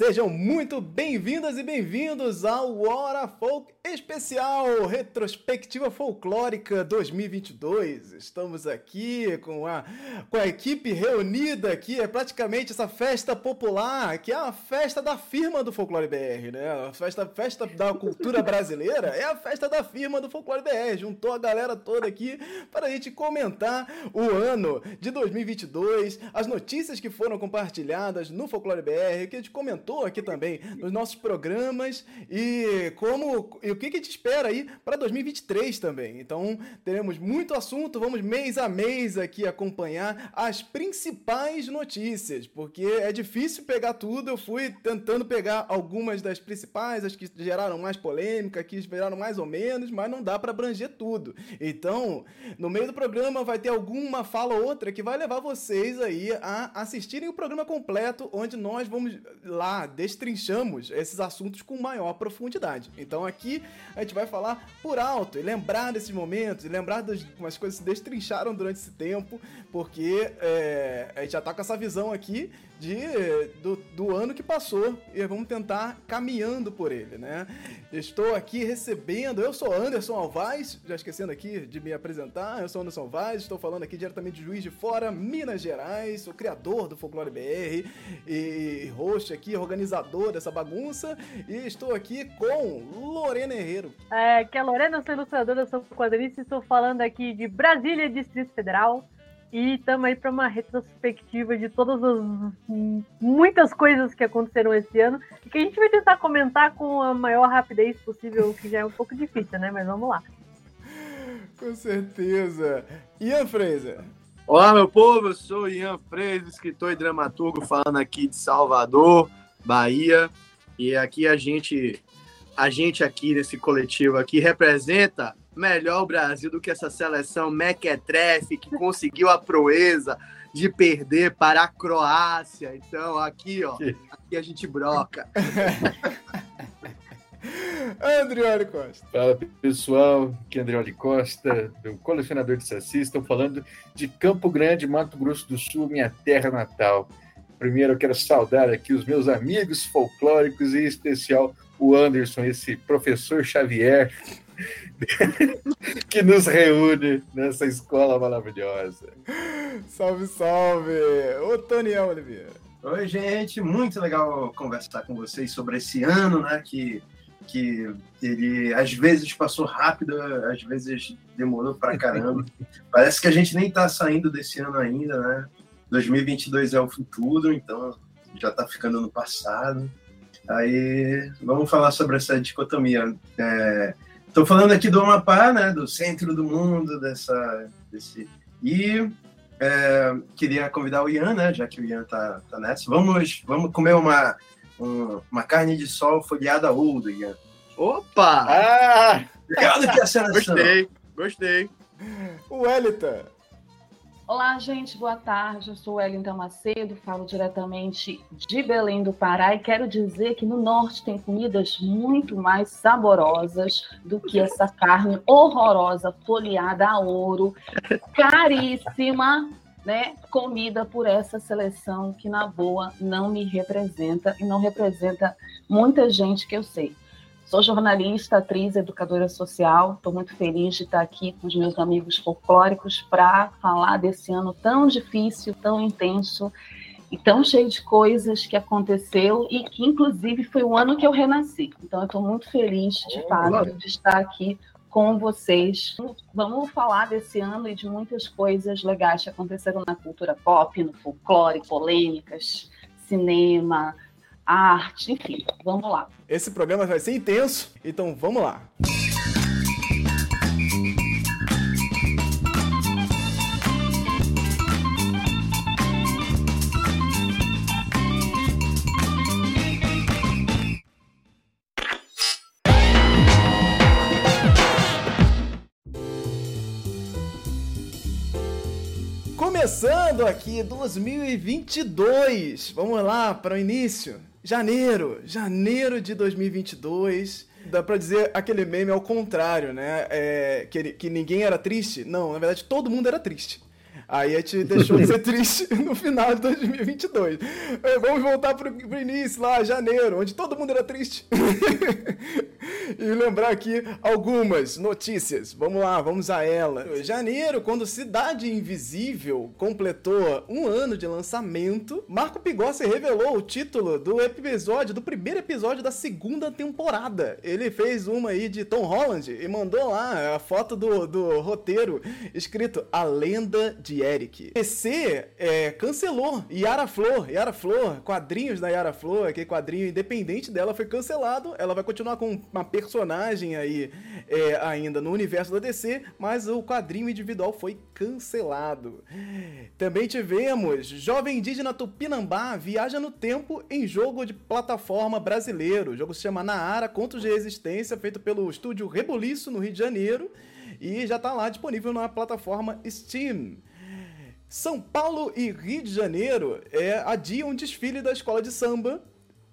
sejam muito bem-vindas e bem-vindos ao Hora Folk Especial Retrospectiva Folclórica 2022. Estamos aqui com a, com a equipe reunida aqui, é praticamente essa festa popular, que é a festa da firma do Folclore BR, né? A festa, festa da cultura brasileira é a festa da firma do Folclore BR. Juntou a galera toda aqui para a gente comentar o ano de 2022, as notícias que foram compartilhadas no Folclore BR, que a gente comentou aqui também nos nossos programas e como e o que, que gente espera aí para 2023 também. Então, teremos muito assunto, vamos mês a mês aqui acompanhar as principais notícias, porque é difícil pegar tudo. Eu fui tentando pegar algumas das principais, as que geraram mais polêmica, que geraram mais ou menos, mas não dá para abranger tudo. Então, no meio do programa vai ter alguma fala ou outra que vai levar vocês aí a assistirem o programa completo, onde nós vamos lá destrinchamos esses assuntos com maior profundidade. Então aqui a gente vai falar por alto e lembrar desses momentos, e lembrar das umas coisas que se destrincharam durante esse tempo, porque é, a gente já tá com essa visão aqui de, do, do ano que passou e vamos tentar caminhando por ele, né? Estou aqui recebendo, eu sou Anderson Alvaz, já esquecendo aqui de me apresentar, eu sou Anderson Alvaz, estou falando aqui diretamente de Juiz de Fora, Minas Gerais, sou criador do Folclore BR e host aqui, organizador dessa bagunça, e estou aqui com Lorena Herrero. É, que é Lorena, sou ilustradora, sou quadrinista, estou falando aqui de Brasília, Distrito Federal. E estamos aí para uma retrospectiva de todas as muitas coisas que aconteceram esse ano e que a gente vai tentar comentar com a maior rapidez possível, que já é um pouco difícil, né? Mas vamos lá. Com certeza. Ian Fraser. Olá, meu povo, eu sou Ian Fraser, escritor e dramaturgo, falando aqui de Salvador, Bahia. E aqui a gente, a gente aqui nesse coletivo aqui representa melhor o Brasil do que essa seleção mequetrefe que conseguiu a proeza de perder para a Croácia. Então, aqui, ó, aqui a gente broca. Andrioli Costa. Fala pessoal, aqui é Andrioli Costa, do colecionador de saci. Estou falando de Campo Grande, Mato Grosso do Sul, minha terra natal. Primeiro eu quero saudar aqui os meus amigos folclóricos e em especial o Anderson, esse professor Xavier, que nos reúne nessa escola maravilhosa. Salve, salve! Ô, Toniel Oliveira. Oi, gente, muito legal conversar com vocês sobre esse ano, né? Que, que ele às vezes passou rápido, às vezes demorou pra caramba. Parece que a gente nem tá saindo desse ano ainda, né? 2022 é o futuro, então já tá ficando no passado. Aí vamos falar sobre essa dicotomia. É, Estou falando aqui do Amapá, né, do centro do mundo, dessa, desse... E é, queria convidar o Ian, né, já que o Ian tá, tá nessa. Vamos, vamos comer uma, um, uma carne de sol folheada ouro, Ian. Opa! Ah! Obrigado que a seleção. Gostei, gostei. O Elita. Olá, gente, boa tarde. Eu sou Wellington Macedo, falo diretamente de Belém do Pará e quero dizer que no norte tem comidas muito mais saborosas do que essa carne horrorosa, folheada a ouro, caríssima, né? Comida por essa seleção que, na boa, não me representa e não representa muita gente que eu sei. Sou jornalista, atriz, educadora social. Estou muito feliz de estar aqui com os meus amigos folclóricos para falar desse ano tão difícil, tão intenso e tão cheio de coisas que aconteceu e que, inclusive, foi o ano que eu renasci. Então, eu estou muito feliz, de fato, de estar aqui com vocês. Vamos falar desse ano e de muitas coisas legais que aconteceram na cultura pop, no folclore, polêmicas, cinema, arte, enfim. Vamos lá. Esse programa vai ser intenso, então vamos lá. Começando aqui 2022. Vamos lá para o início. Janeiro, janeiro de 2022. Dá pra dizer aquele meme ao contrário, né? É, que, que ninguém era triste. Não, na verdade todo mundo era triste. Aí a gente deixou de ser triste no final de 2022. É, vamos voltar pro, pro início lá, janeiro, onde todo mundo era triste. e lembrar aqui algumas notícias. Vamos lá, vamos a ela. Janeiro, quando Cidade Invisível completou um ano de lançamento, Marco Pigossi revelou o título do episódio, do primeiro episódio da segunda temporada. Ele fez uma aí de Tom Holland e mandou lá a foto do, do roteiro escrito A Lenda de Eric. PC é, cancelou Yara Flor, Yara Flor, quadrinhos da Yara Flor, aquele quadrinho independente dela foi cancelado. Ela vai continuar com uma personagem aí é, ainda no universo da DC, mas o quadrinho individual foi cancelado. Também tivemos Jovem Indígena Tupinambá viaja no tempo em jogo de plataforma brasileiro. O jogo se chama Naara Contos de Resistência, feito pelo estúdio Rebuliço, no Rio de Janeiro, e já está lá disponível na plataforma Steam. São Paulo e Rio de Janeiro é, adiam um desfile da escola de samba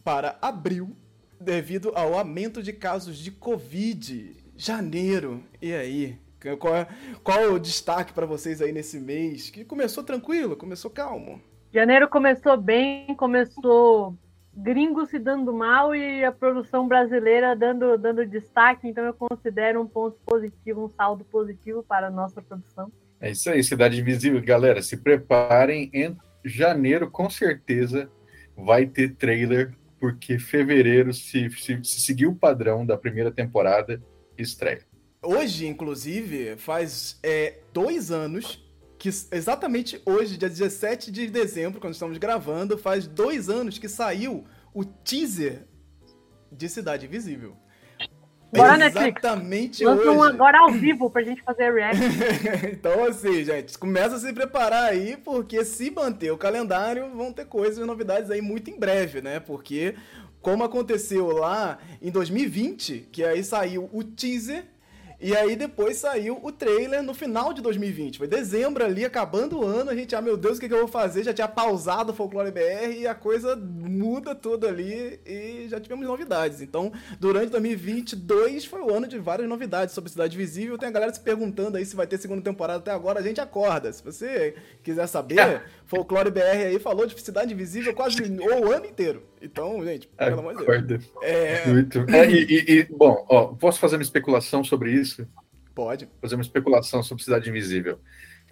para abril, devido ao aumento de casos de Covid. Janeiro, e aí? Qual, é, qual é o destaque para vocês aí nesse mês? Que começou tranquilo, começou calmo. Janeiro começou bem, começou gringo se dando mal e a produção brasileira dando, dando destaque, então eu considero um ponto positivo, um saldo positivo para a nossa produção. É isso aí, Cidade Invisível. Galera, se preparem, em janeiro com certeza vai ter trailer, porque fevereiro, se, se, se o padrão da primeira temporada, estreia. Hoje, inclusive, faz é, dois anos que exatamente hoje, dia 17 de dezembro, quando estamos gravando, faz dois anos que saiu o teaser de Cidade Invisível. Bora, exatamente Netflix. hoje. um agora ao vivo pra gente fazer react. então, assim, gente, começa a se preparar aí, porque se manter o calendário, vão ter coisas e novidades aí muito em breve, né? Porque, como aconteceu lá em 2020, que aí saiu o teaser e aí depois saiu o trailer no final de 2020. Foi dezembro ali, acabando o ano, a gente, ah, meu Deus, o que, que eu vou fazer? Já tinha pausado o Folclore BR e a coisa muda tudo ali e já tivemos novidades. Então, durante 2022 foi o ano de várias novidades sobre Cidade Visível. Tem a galera se perguntando aí se vai ter segunda temporada até agora, a gente acorda. Se você quiser saber. Folclore BR aí falou de Cidade Visível quase o ano inteiro. Então, gente, pelo amor de Deus. É... Muito. É, e, e, bom, ó, posso fazer uma especulação sobre isso? Pode. Fazer uma especulação sobre Cidade Invisível.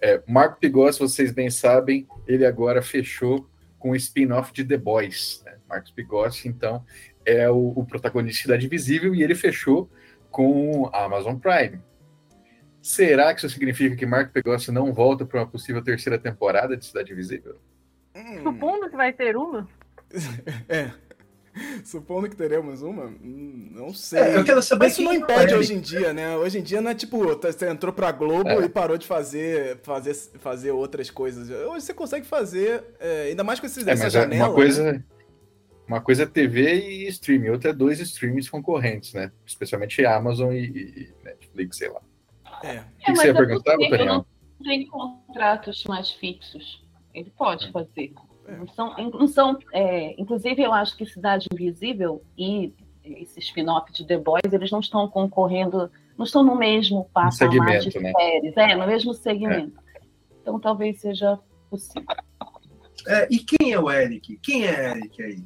É, Marco Pigossi, vocês bem sabem, ele agora fechou com o spin-off de The Boys. Né? Marcos Pigossi, então, é o, o, protagonista de Cidade Invisível e ele fechou com a Amazon Prime. Será que isso significa que Marco Pigossi não volta para uma possível terceira temporada de Cidade Invisível? Hum. Supondo que vai ter uma? é. Supondo que teremos uma, hum, não sei. É, eu quero saber Mas isso não impede é. hoje em dia, né? Hoje em dia não é tipo, tá, você entrou pra Globo é. e parou de fazer, fazer, fazer outras coisas. Hoje você consegue fazer, é, ainda mais com esses, é, essa é janela. Uma coisa, né? uma coisa é TV e streaming, outra é dois streams concorrentes, né? Especialmente Amazon e, e Netflix, sei lá. É. O que, que você ia perguntar, Daniel? Não tem contratos mais fixos. Ele pode fazer. É. Não são, não são é, inclusive, eu acho que Cidade Invisível e esse spin-off de The Boys, eles não estão concorrendo, não estão no mesmo patamar de né? séries, é, no mesmo segmento. É. Então, talvez seja possível. É, e quem é o Eric? Quem é Eric aí?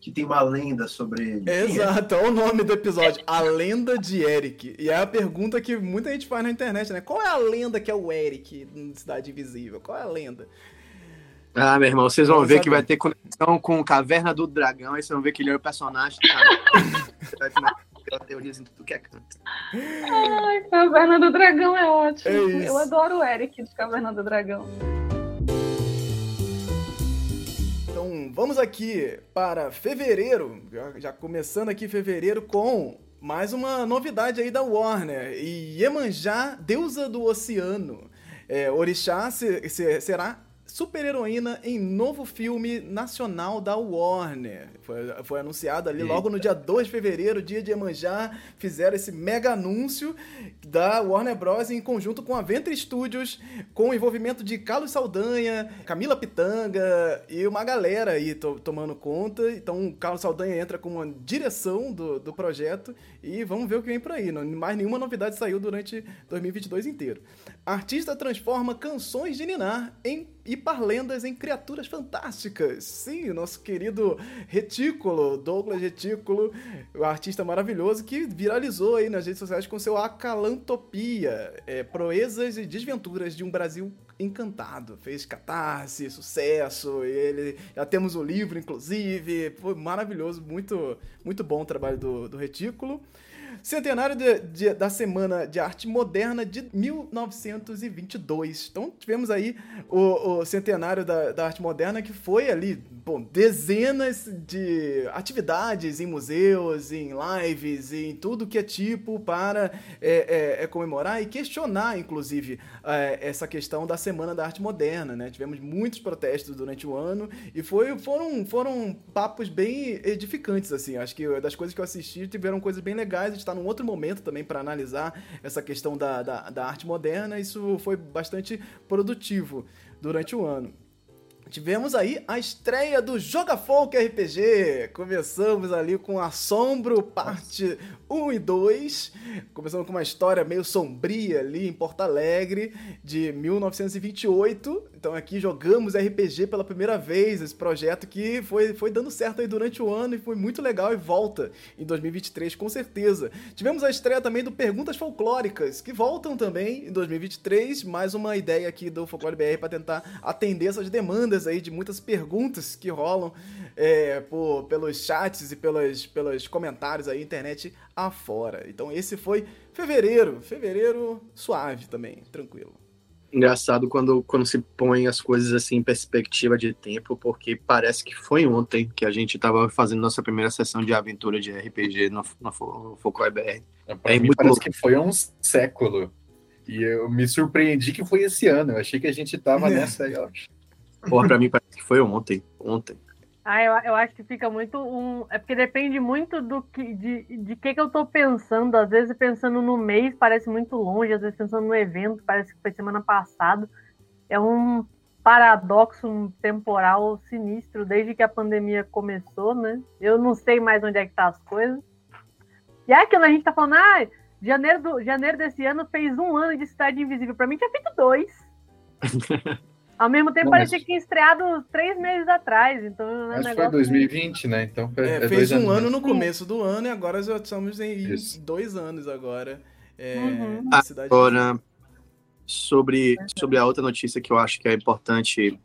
Que tem uma lenda sobre ele. É? Exato, é? o nome do episódio, A Lenda de Eric. E é a pergunta que muita gente faz na internet, né? Qual é a lenda que é o Eric em Cidade Invisível? Qual é a lenda? Ah, meu irmão, vocês vão ver que vai ter conexão com Caverna do Dragão, aí vocês vão ver que ele é o personagem. Ter teorias em tudo que é canto. Ai, Caverna do Dragão é ótimo. É Eu adoro o Eric de Caverna do Dragão. Então, vamos aqui para fevereiro, já, já começando aqui fevereiro com mais uma novidade aí da Warner. E Iemanjá, deusa do oceano. É, Orixá se, se, será super-heroína em novo filme nacional da Warner. Foi, foi anunciado ali Eita. logo no dia 2 de fevereiro, dia de Iemanjá, fizeram esse mega anúncio da Warner Bros. em conjunto com a Ventre Studios, com o envolvimento de Carlos Saldanha, Camila Pitanga e uma galera aí to tomando conta. Então, o Carlos Saldanha entra com uma direção do, do projeto e vamos ver o que vem por aí. Não, mais nenhuma novidade saiu durante 2022 inteiro. Artista transforma canções de Ninar em e parlendas em criaturas fantásticas. Sim, o nosso querido Retículo, Douglas Retículo, o artista maravilhoso que viralizou aí nas redes sociais com seu Acalantopia, é, proezas e desventuras de um Brasil encantado. Fez catarse, sucesso, ele já temos o livro, inclusive. Foi maravilhoso, muito, muito bom o trabalho do, do Retículo. Centenário de, de, da Semana de Arte Moderna de 1922. Então tivemos aí o, o centenário da, da, arte moderna que foi ali, bom, dezenas de atividades em museus, em lives, em tudo que é tipo para é, é, é comemorar e questionar, inclusive, é, essa questão da Semana da Arte Moderna, né? Tivemos muitos protestos durante o ano e foi, foram, foram papos bem edificantes, assim. Acho que das coisas que eu assisti tiveram coisas bem legais. A gente tá num outro momento também para analisar essa questão da, da, da arte moderna. Isso foi bastante produtivo durante o ano. Tivemos aí a estreia do Joga Folk RPG. Começamos ali com Assombro, parte 1 e 2. Começamos com uma história meio sombria ali em Porto Alegre, de 1928. Então aqui jogamos RPG pela primeira vez, esse projeto que foi, foi dando certo aí durante o ano e foi muito legal e volta em 2023, com certeza. Tivemos a estreia também do Perguntas Folclóricas, que voltam também em 2023. Mais uma ideia aqui do Folclore BR para tentar atender essas demandas aí de muitas perguntas que rolam é, por, pelos chats e pelos, pelos comentários aí, internet afora. Então esse foi fevereiro. Fevereiro suave também, tranquilo. Engraçado quando, quando se põe as coisas assim em perspectiva de tempo, porque parece que foi ontem que a gente estava fazendo nossa primeira sessão de aventura de RPG no, no Folclore BR. É, é muito parece louco. que foi um século. E eu me surpreendi que foi esse ano. Eu achei que a gente tava é. nessa aí, ó. Porra, pra mim parece que foi ontem. Ontem. Ah, eu, eu acho que fica muito um. É porque depende muito do que, de, de que, que eu tô pensando. Às vezes pensando no mês parece muito longe, às vezes pensando no evento, parece que foi semana passada. É um paradoxo temporal sinistro desde que a pandemia começou, né? Eu não sei mais onde é que tá as coisas. E é aquilo a gente tá falando, ah, janeiro, do, janeiro desse ano fez um ano de Cidade Invisível. Pra mim tinha feito dois. Ao mesmo tempo, parecia mas... que tinha estreado três meses atrás. Então, é Acho que foi 2020, né? Então foi, é, é fez um ano no começo do ano e agora já estamos em Isso. dois anos agora. É, uhum. Agora, sobre, sobre a outra notícia que eu acho que é importante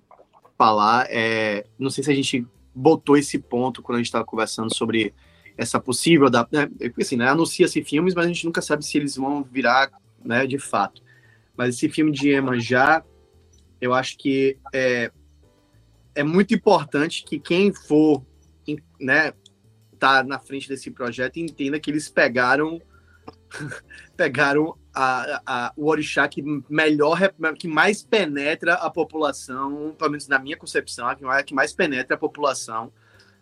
falar, é, não sei se a gente botou esse ponto quando a gente estava conversando sobre essa possível da, né, porque assim, né, anuncia-se filmes, mas a gente nunca sabe se eles vão virar, né, de fato. Mas esse filme de Emanjá eu acho que é, é muito importante que quem for né, tá na frente desse projeto entenda que eles pegaram pegaram a, a, o orixá que melhor que mais penetra a população, pelo menos na minha concepção, a que mais penetra a população,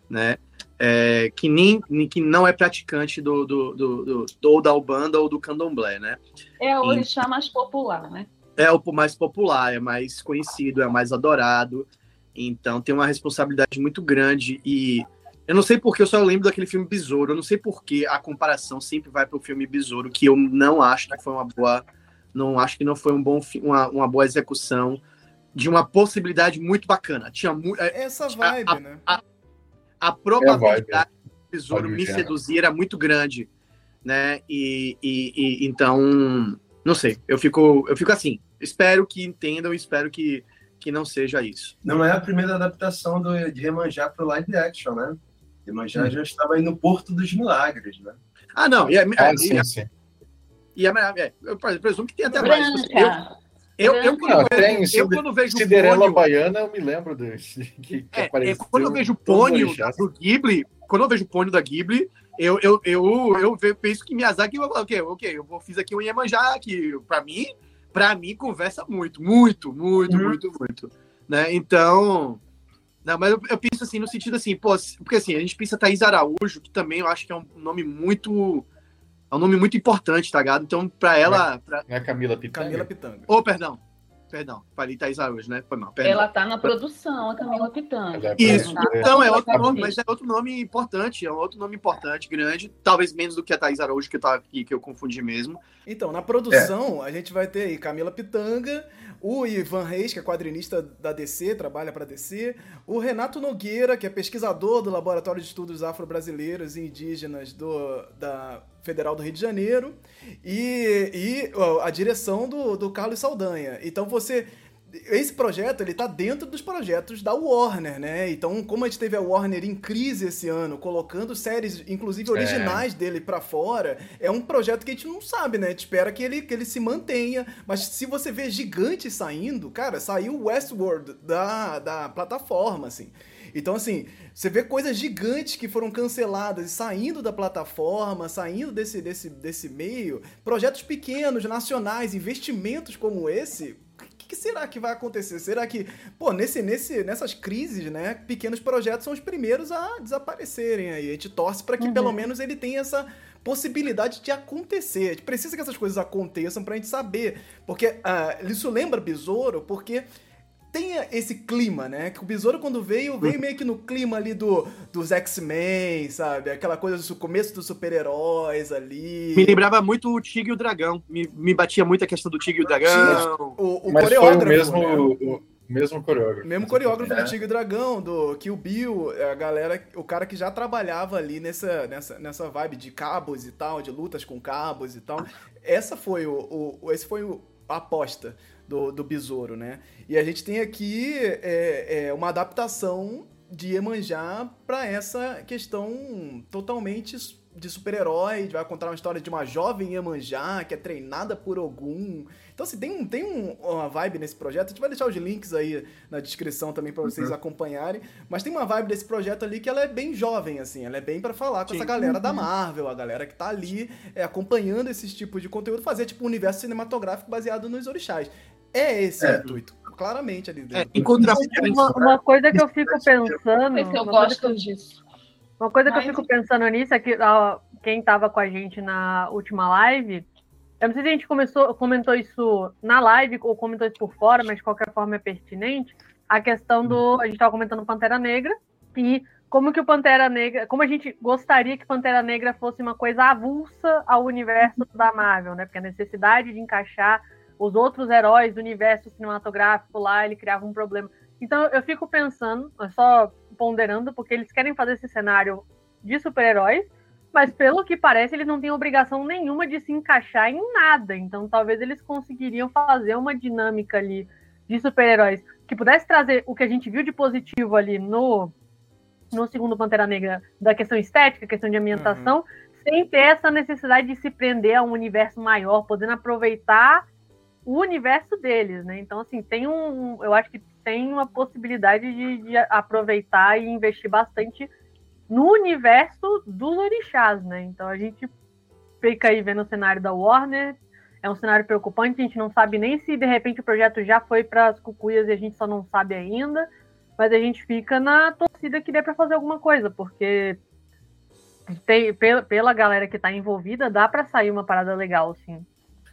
né? É, que nem que não é praticante do, do, do, do, do da Ubanda ou do Candomblé, né? É o orixá e, mais popular, né? É o mais popular, é mais conhecido, é mais adorado. Então tem uma responsabilidade muito grande e eu não sei porque eu só lembro daquele filme Besouro. Eu não sei porque a comparação sempre vai para o filme Besouro, que eu não acho que foi uma boa, não acho que não foi um bom uma, uma boa execução de uma possibilidade muito bacana. Tinha muito é, essa vibe, a, né? A, a probabilidade é do Besouro me seduzir era muito grande, né? E, e, e então não sei, eu fico eu fico assim espero que entendam, espero que, que não seja isso. Não é a primeira adaptação do, de Remanjá para o live action, né? Remanjá hum. já estava aí no Porto dos Milagres, né? Ah, não. E a, ah, sim, e, sim. E a, é, eu presumo que tem até mais. Eu, eu, eu, quando, vejo, eu quando vejo Cinderela Pônio, Baiana, eu me lembro desse. Que, que é, é, quando eu vejo Pônio do Ghibli, quando eu vejo Pônio da Ghibli, eu, eu, eu, eu, penso que Miyazaki vai falar, ok, ok, eu fiz aqui um Iemanjá, que para mim para mim conversa muito, muito, muito, uhum. muito, muito. né? Então, não, mas eu, eu, penso assim, no sentido assim, pô, porque assim, a gente pensa Thaís Araújo, que também eu acho que é um nome muito. É um nome muito importante, tá ligado? Então, pra ela. Pra... Não é Camila Pitanga? Camila Pitanga. Ô, oh, perdão. Perdão, falei Thaís Araújo, né? Foi mal, perdão. Ela tá na produção, a Camila Pitanga. É Isso, então é outro nome, mas é outro nome importante, é um outro nome importante, grande, talvez menos do que a Thaís Araújo, que, tá aqui, que eu confundi mesmo. Então, na produção, é. a gente vai ter aí Camila Pitanga, o Ivan Reis, que é quadrinista da DC, trabalha para DC, o Renato Nogueira, que é pesquisador do Laboratório de Estudos Afro-Brasileiros e Indígenas do, da Federal do Rio de Janeiro, e, e a direção do, do Carlos Saldanha. Então você esse projeto ele tá dentro dos projetos da Warner, né? Então, como a gente teve a Warner em crise esse ano, colocando séries, inclusive originais é. dele para fora, é um projeto que a gente não sabe, né? A gente espera que ele, que ele se mantenha. Mas se você vê gigantes saindo, cara, saiu Westworld da, da plataforma, assim. Então, assim, você vê coisas gigantes que foram canceladas e saindo da plataforma, saindo desse, desse, desse meio, projetos pequenos, nacionais, investimentos como esse, que será que vai acontecer? Será que, pô, nesse, nesse, nessas crises, né, pequenos projetos são os primeiros a desaparecerem aí. A gente torce para que uhum. pelo menos ele tenha essa possibilidade de acontecer. A gente precisa que essas coisas aconteçam pra gente saber. Porque uh, isso lembra Besouro, porque tenha esse clima, né? Que o Besouro, quando veio, veio meio que no clima ali do, dos X-Men, sabe? Aquela coisa do começo dos super-heróis ali. Me lembrava muito o Tigre e o Dragão. Me, me batia muito a questão do Tigre e o Dragão. O, o Mas coreógrafo. Foi o mesmo, né? o, mesmo coreógrafo. Mesmo coreógrafo é. do Tigre e Dragão, do Kill Bill, a galera, o cara que já trabalhava ali nessa, nessa, nessa vibe de cabos e tal, de lutas com cabos e tal. Essa foi o, o esse foi o, a aposta do, do besouro, né? E a gente tem aqui é, é, uma adaptação de Iemanjá para essa questão totalmente de super-herói, vai contar uma história de uma jovem Iemanjá que é treinada por Ogum. Então, assim, tem, um, tem um, uma vibe nesse projeto. A gente vai deixar os links aí na descrição também para vocês uhum. acompanharem. Mas tem uma vibe desse projeto ali que ela é bem jovem, assim. Ela é bem para falar com Sim. essa galera uhum. da Marvel, a galera que tá ali é, acompanhando esses tipos de conteúdo, fazer tipo um universo cinematográfico baseado nos orixás. É esse é. o intuito, claramente ali. É, encontrar uma, uma coisa que eu fico pensando. eu gosto disso. Uma coisa Mas... que eu fico pensando nisso é que ó, quem estava com a gente na última live, eu não sei se a gente começou, comentou isso na live ou comentou isso por fora, mas de qualquer forma é pertinente. A questão do. A gente estava comentando Pantera Negra e como que o Pantera Negra. Como a gente gostaria que Pantera Negra fosse uma coisa avulsa ao universo da Marvel, né? Porque a necessidade de encaixar os outros heróis do universo cinematográfico lá, ele criava um problema. Então eu fico pensando, só ponderando, porque eles querem fazer esse cenário de super-heróis, mas pelo que parece, eles não têm obrigação nenhuma de se encaixar em nada. Então talvez eles conseguiriam fazer uma dinâmica ali de super-heróis que pudesse trazer o que a gente viu de positivo ali no, no segundo Pantera Negra, da questão estética, questão de ambientação, uhum. sem ter essa necessidade de se prender a um universo maior, podendo aproveitar o universo deles, né? Então, assim, tem um. Eu acho que tem uma possibilidade de, de aproveitar e investir bastante no universo dos orixás, né? Então a gente fica aí vendo o cenário da Warner. É um cenário preocupante, a gente não sabe nem se de repente o projeto já foi para as cucuias e a gente só não sabe ainda. Mas a gente fica na torcida que dê para fazer alguma coisa, porque tem, pela, pela galera que está envolvida, dá para sair uma parada legal, sim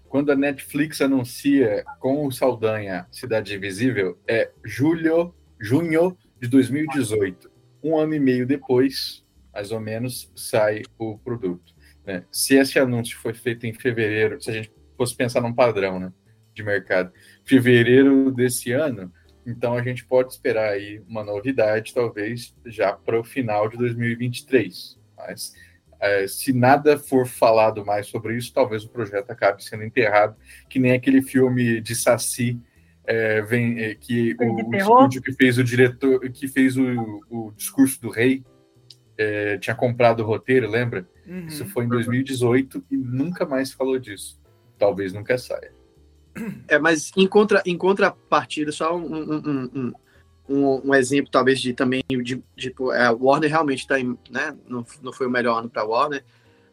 quando a Netflix anuncia com o Saldanha Cidade Invisível, é julho, junho de 2018. Um ano e meio depois, mais ou menos, sai o produto. Né? Se esse anúncio foi feito em fevereiro, se a gente fosse pensar num padrão né, de mercado, fevereiro desse ano, então a gente pode esperar aí uma novidade, talvez já para o final de 2023. Mas é, se nada for falado mais sobre isso, talvez o projeto acabe sendo enterrado, que nem aquele filme de Saci é, vem, é, que o, o estúdio que fez o diretor, que fez o, o discurso do rei, é, tinha comprado o roteiro, lembra? Uhum. Isso foi em 2018 e nunca mais falou disso. Talvez nunca saia. É, mas em, contra, em contrapartida, só um, um, um, um, um, exemplo talvez de também de, tipo é, Warner realmente está né não, não foi o melhor ano para Warner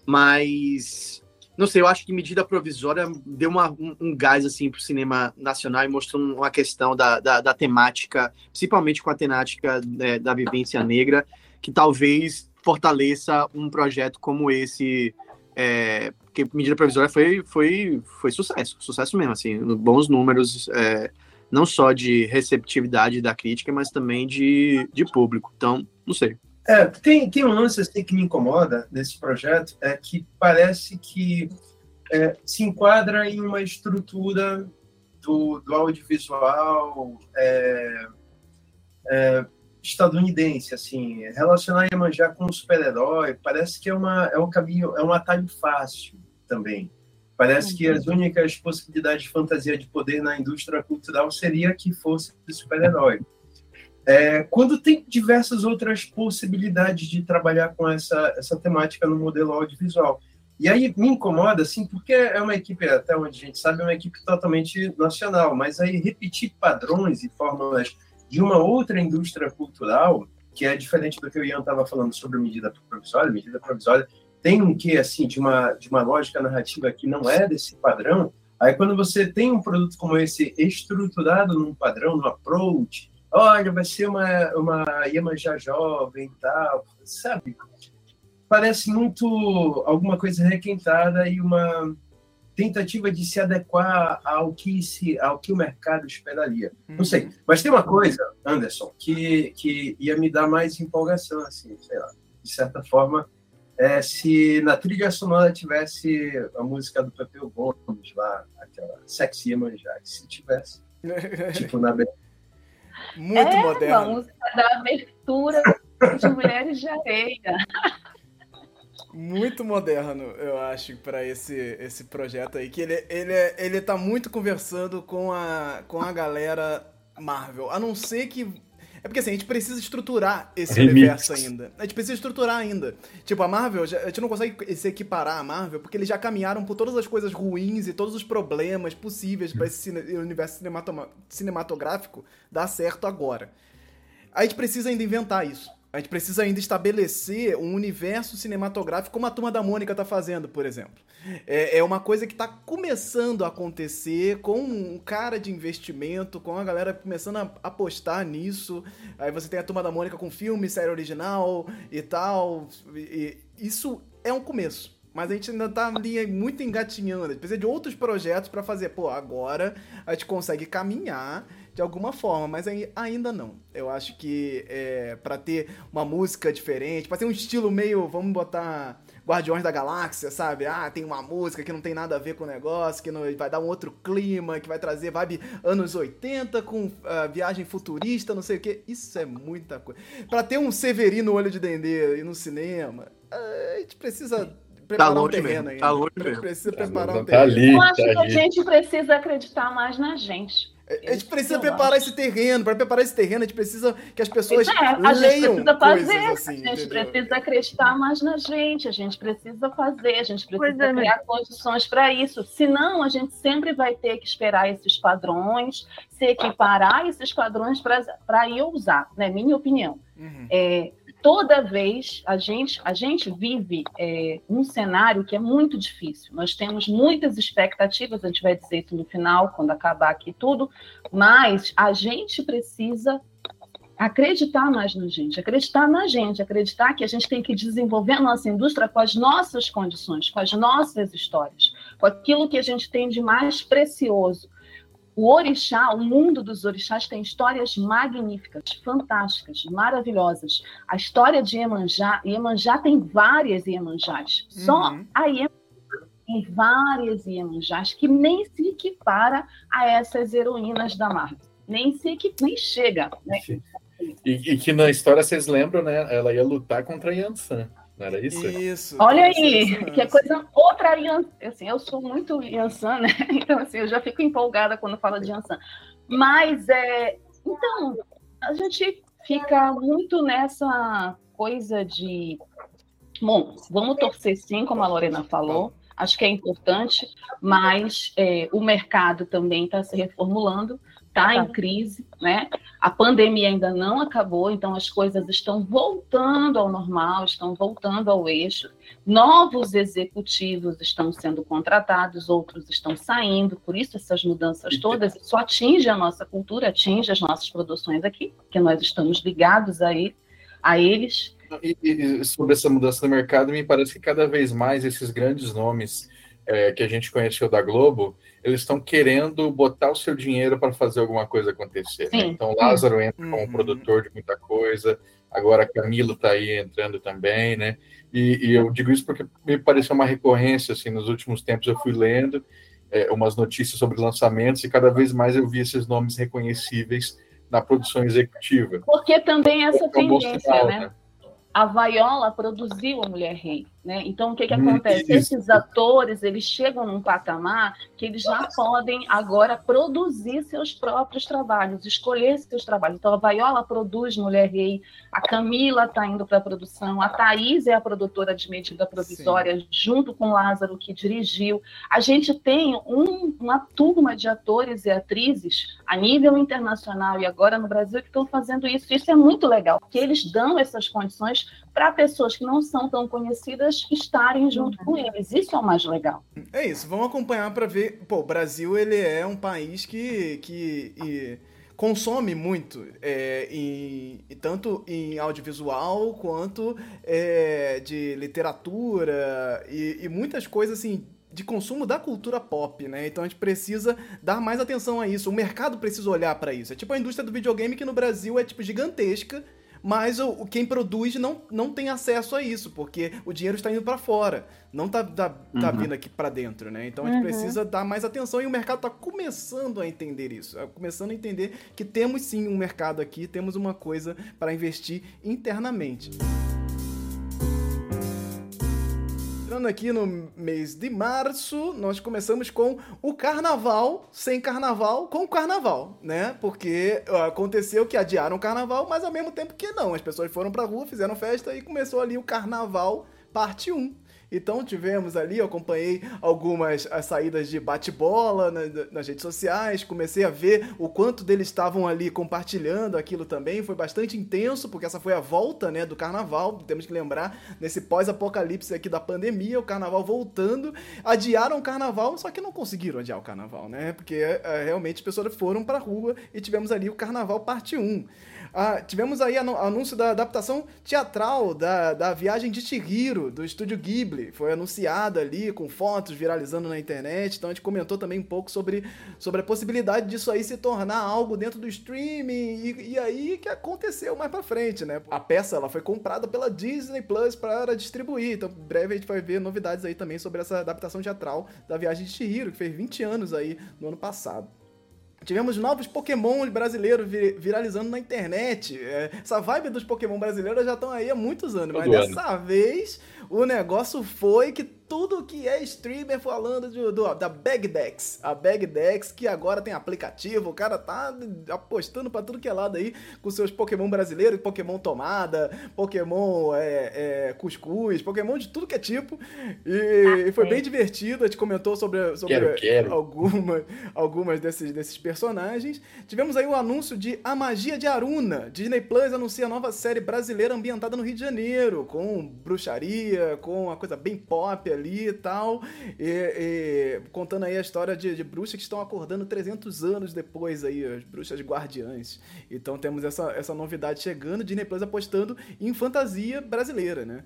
mas não sei, eu acho que medida provisória deu uma, um, um gás assim para o cinema nacional e mostrou uma questão da, da, da temática, principalmente com a temática é, da vivência negra, que talvez fortaleça um projeto como esse. É, porque medida provisória foi, foi, foi sucesso, sucesso mesmo, assim, bons números, é, não só de receptividade da crítica, mas também de, de público. Então, não sei. É, tem, tem um lance assim, que me incomoda nesse projeto, é que parece que é, se enquadra em uma estrutura do, do audiovisual é, é, estadunidense, assim, relacionar Iemanjá com um super-herói, parece que é, uma, é um caminho, é um atalho fácil também. Parece que as únicas possibilidades de fantasia de poder na indústria cultural seria que fosse super-herói. É, quando tem diversas outras possibilidades de trabalhar com essa, essa temática no modelo audiovisual. E aí me incomoda, assim, porque é uma equipe, até onde a gente sabe, é uma equipe totalmente nacional, mas aí repetir padrões e fórmulas de uma outra indústria cultural, que é diferente do que o Ian estava falando sobre medida provisória, medida provisória tem um quê, assim, de uma, de uma lógica narrativa que não é desse padrão, aí quando você tem um produto como esse estruturado num padrão, num approach, olha, vai ser uma, uma Iemanjá jovem e tal, sabe? Parece muito alguma coisa requentada e uma tentativa de se adequar ao que, se, ao que o mercado esperaria. Não uhum. sei. Mas tem uma coisa, Anderson, que, que ia me dar mais empolgação, assim, sei lá, de certa forma, é se na trilha sonora tivesse a música do Pepeu Gomes lá, aquela Sexy Iemanjá, se tivesse. tipo, na muito é, moderno. A música da abertura de Mulheres de Areia. Muito moderno, eu acho, para esse, esse projeto aí. Que ele, ele, ele tá muito conversando com a, com a galera Marvel. A não ser que é porque assim, a gente precisa estruturar esse Remix. universo ainda. A gente precisa estruturar ainda. Tipo, a Marvel, a gente não consegue se equiparar a Marvel porque eles já caminharam por todas as coisas ruins e todos os problemas possíveis para esse universo cinematográfico dar certo agora. A gente precisa ainda inventar isso. A gente precisa ainda estabelecer um universo cinematográfico como a Turma da Mônica está fazendo, por exemplo. É, é uma coisa que está começando a acontecer com um cara de investimento, com a galera começando a apostar nisso. Aí você tem a Turma da Mônica com filme, série original e tal. E isso é um começo. Mas a gente ainda tá ali muito engatinhando. A gente precisa de outros projetos para fazer. Pô, agora a gente consegue caminhar de alguma forma, mas ainda não. Eu acho que é, para ter uma música diferente, para ter um estilo meio, vamos botar Guardiões da Galáxia, sabe? Ah, tem uma música que não tem nada a ver com o negócio, que não, vai dar um outro clima, que vai trazer vibe anos 80 com uh, viagem futurista, não sei o que. Isso é muita coisa. Para ter um Severino Olho de Dendê no cinema, a gente precisa preparar tá longe um terreno mesmo, Tá longe mesmo. Precisa tá preparar um terreno. Tá ali, Eu acho tá que a gente precisa acreditar mais na gente. A gente precisa preparar esse terreno. Para preparar esse terreno, a gente precisa que as pessoas é, a leiam gente precisa fazer, assim, A gente entendeu? precisa acreditar mais na gente. A gente precisa fazer. A gente precisa é, criar condições para isso. Senão, a gente sempre vai ter que esperar esses padrões, se equiparar a esses padrões para ir usar, né? Minha opinião. Uhum. É, toda vez a gente, a gente vive é, um cenário que é muito difícil. Nós temos muitas expectativas, a gente vai dizer isso no final, quando acabar aqui tudo, mas a gente precisa acreditar mais na gente, acreditar na gente, acreditar que a gente tem que desenvolver a nossa indústria com as nossas condições, com as nossas histórias, com aquilo que a gente tem de mais precioso, o orixá, o mundo dos orixás tem histórias magníficas, fantásticas, maravilhosas. A história de Iemanjá, Iemanjá tem várias Iemanjás. Uhum. Só a Iemanjá tem várias Iemanjás que nem se equipara a essas heroínas da Marvel. Nem se nem chega. Né? E, e, que na história, vocês lembram, né? Ela ia lutar contra a Yansan. Não era isso? Isso. Olha aí, que é coisa outra. Assim, eu sou muito Yansan, né? Então, assim, eu já fico empolgada quando falo de Yansan. Mas, é, então, a gente fica muito nessa coisa de. Bom, vamos torcer sim, como a Lorena falou. Acho que é importante, mas é, o mercado também está se reformulando está em crise, né? A pandemia ainda não acabou, então as coisas estão voltando ao normal, estão voltando ao eixo. Novos executivos estão sendo contratados, outros estão saindo, por isso essas mudanças todas só atingem a nossa cultura, atinge as nossas produções aqui, porque nós estamos ligados a, ele, a eles. E, e sobre essa mudança no mercado, me parece que cada vez mais esses grandes nomes é, que a gente conheceu da Globo, eles estão querendo botar o seu dinheiro para fazer alguma coisa acontecer. Né? Então, Lázaro entra como uhum. produtor de muita coisa, agora Camilo está aí entrando também, né? E, e, eu digo isso porque me pareceu uma recorrência, assim, nos últimos tempos eu fui lendo é, umas notícias sobre lançamentos e cada vez mais eu vi esses nomes reconhecíveis na produção executiva. Porque também essa é tendência, sinal, né? né? A Vaiola produziu a Mulher Rei. Né? Então, o que, que hum, acontece? Esses atores, eles chegam num patamar que eles já podem agora produzir seus próprios trabalhos, escolher seus trabalhos. Então, a Vaiola produz Mulher Rei, a Camila está indo para a produção, a Thaís é a produtora de Medida Provisória, Sim. junto com Lázaro, que dirigiu. A gente tem um, uma turma de atores e atrizes a nível internacional e agora no Brasil que estão fazendo isso. Isso é muito legal, porque eles dão essas condições para pessoas que não são tão conhecidas estarem junto com eles. Isso é o mais legal. É isso, vamos acompanhar para ver. Pô, o Brasil ele é um país que, que e, consome muito, é, em, tanto em audiovisual quanto é, de literatura e, e muitas coisas assim de consumo da cultura pop, né? Então a gente precisa dar mais atenção a isso. O mercado precisa olhar para isso. É tipo a indústria do videogame que no Brasil é tipo gigantesca mas o, quem produz não, não tem acesso a isso, porque o dinheiro está indo para fora, não tá, tá, tá uhum. vindo aqui para dentro, né? Então a gente uhum. precisa dar mais atenção e o mercado está começando a entender isso, tá começando a entender que temos sim um mercado aqui, temos uma coisa para investir internamente. Entrando aqui no mês de março, nós começamos com o carnaval, sem carnaval, com carnaval, né? Porque aconteceu que adiaram o carnaval, mas ao mesmo tempo que não. As pessoas foram pra rua, fizeram festa e começou ali o carnaval parte 1. Então tivemos ali, eu acompanhei algumas as saídas de bate-bola nas, nas redes sociais, comecei a ver o quanto deles estavam ali compartilhando aquilo também, foi bastante intenso, porque essa foi a volta, né, do carnaval, temos que lembrar, nesse pós-apocalipse aqui da pandemia, o carnaval voltando, adiaram o carnaval, só que não conseguiram adiar o carnaval, né, porque é, realmente as pessoas foram pra rua e tivemos ali o carnaval parte 1. Ah, tivemos aí anúncio da adaptação teatral da, da Viagem de Chihiro, do estúdio Ghibli. Foi anunciada ali, com fotos viralizando na internet. Então a gente comentou também um pouco sobre, sobre a possibilidade disso aí se tornar algo dentro do streaming. E, e aí que aconteceu mais pra frente, né? A peça ela foi comprada pela Disney Plus para distribuir. Então, breve a gente vai ver novidades aí também sobre essa adaptação teatral da Viagem de Chihiro, que fez 20 anos aí no ano passado. Tivemos novos Pokémon brasileiros viralizando na internet. É, essa vibe dos Pokémon brasileiros já estão aí há muitos anos, Todo mas ano. dessa vez o negócio foi que tudo que é streamer falando de, do, da Bagdex. A Bagdex que agora tem aplicativo, o cara tá apostando pra tudo que é lado aí com seus Pokémon brasileiros, Pokémon tomada, Pokémon é, é, cuscuz, Pokémon de tudo que é tipo. E, ah, foi bem divertido, a gente comentou sobre, sobre quero, quero. Algumas, algumas desses, desses personagens. Tivemos aí o anúncio de A Magia de Aruna. Disney Plus anuncia a nova série brasileira ambientada no Rio de Janeiro, com bruxaria, com uma coisa bem pop ali e tal, e, e, contando aí a história de, de, bruxas que estão acordando 300 anos depois aí, as bruxas guardiãs. Então temos essa, essa novidade chegando, Disney Plus apostando em fantasia brasileira, né?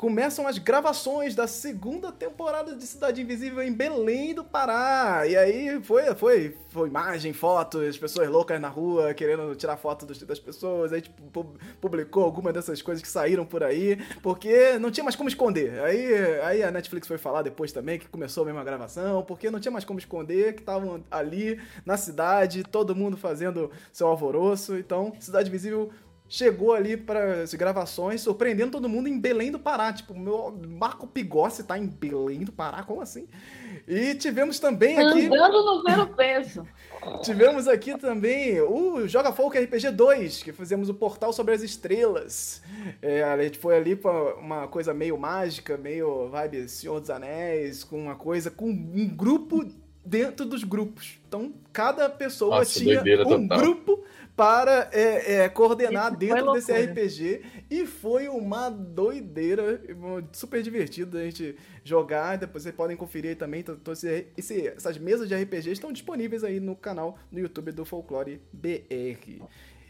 Começam as gravações da segunda temporada de Cidade Invisível em Belém do Pará. E aí foi, foi, foi imagem, fotos, pessoas loucas na rua querendo tirar foto dos, das pessoas. Aí tipo, publicou algumas dessas coisas que saíram por aí, porque não tinha mais como esconder. Aí, aí a Netflix foi falar depois também que começou a mesma gravação, porque não tinha mais como esconder, que estavam ali na cidade, todo mundo fazendo seu alvoroço. Então, Cidade Invisível chegou ali para as gravações, surpreendendo todo mundo em Belém do Pará. Tipo, meu Marco Pigossi tá em Belém do Pará, como assim? E tivemos também aqui. Andando no zero peso. tivemos aqui também o Joga Folk RPG 2, que fizemos o portal sobre as estrelas. É, a gente foi ali para uma coisa meio mágica, meio vibe Senhor dos Anéis, com uma coisa, com um grupo dentro dos grupos. Então, cada pessoa Nossa, tinha um total. grupo para é, é, coordenar dentro desse. RPG. E foi uma doideira, super divertido a gente jogar. Depois vocês podem conferir aí também. Então, então, esse- esse- essas mesas de RPG estão disponíveis aí no canal no YouTube do Folclore BR.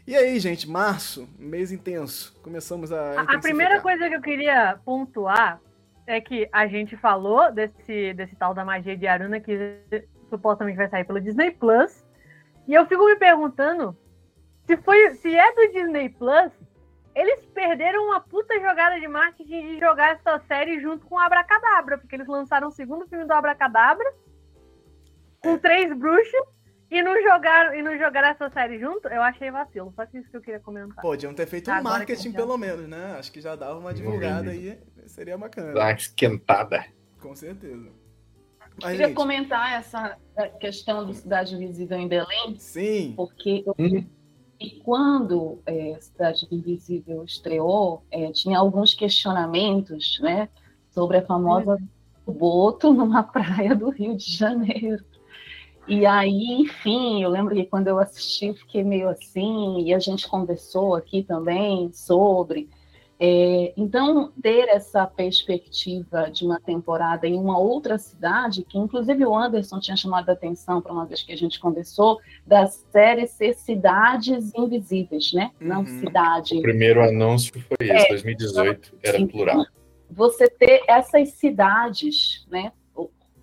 E aí, gente, março, mês intenso. Começamos a. A, a primeira coisa que eu queria pontuar é que a gente falou desse, desse tal da magia de Aruna que supostamente vai sair pelo Disney Plus. E eu fico me perguntando se foi, se é do Disney Plus, eles perderam uma puta jogada de marketing de jogar essa série junto com o Abracadabra, porque eles lançaram o segundo filme do Abracadabra com três bruxos e não jogaram e não jogaram essa série junto. Eu achei vacilo. Só que isso que eu queria comentar. Podiam ter feito um Agora marketing, pelo menos, né? Acho que já dava uma divulgada aí. Seria bacana. Dá uma esquentada. Com certeza. Mas, Queria gente, comentar essa questão do Cidade Invisível em Belém, sim. porque eu Hum. E quando é, Cidade Invisível estreou, é, tinha alguns questionamentos né, sobre a famosa boto numa praia do Rio de Janeiro. E aí, enfim, eu lembro que quando eu assisti, eu fiquei meio assim, e a gente conversou aqui também sobre. É, então, ter essa perspectiva de uma temporada em uma outra cidade, que inclusive o Anderson tinha chamado a atenção para uma vez que a gente conversou, da série ser Cidades Invisíveis, né? Não Uhum. cidade. O primeiro anúncio foi esse, 2018. Era Sim. plural. Você ter essas cidades, né?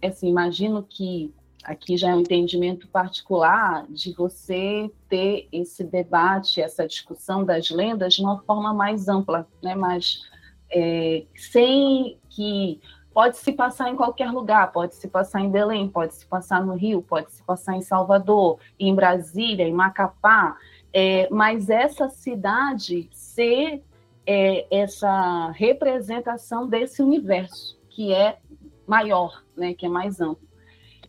Assim, imagino que aqui já é um entendimento particular de você ter esse debate, essa discussão das lendas de uma forma mais ampla, né? Mas é, sem que pode se passar em qualquer lugar, pode se passar em Belém, pode se passar no Rio, pode se passar em Salvador, em Brasília, em Macapá, é, mas essa cidade ser é, essa representação desse universo que é maior, né, que é mais amplo.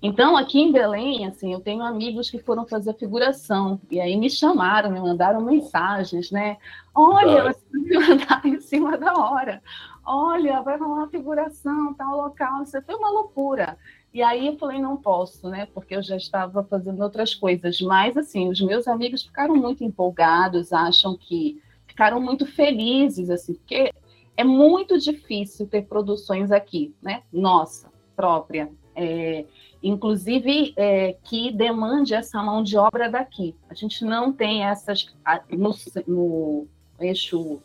Então, aqui em Belém, assim, eu tenho amigos que foram fazer figuração e aí me chamaram, me mandaram mensagens, né? Olha, Vai. você me mandar em cima da hora. Olha, vai rolar figuração, tal local. Isso foi uma loucura. E aí eu falei, não posso, né? Porque eu já estava fazendo outras coisas. Mas, assim, os meus amigos ficaram muito empolgados, acham que ficaram muito felizes, assim, porque é muito difícil ter produções aqui, né? Nossa, própria. É, inclusive é, que demande essa mão de obra daqui. A gente não tem essas. No, no eixo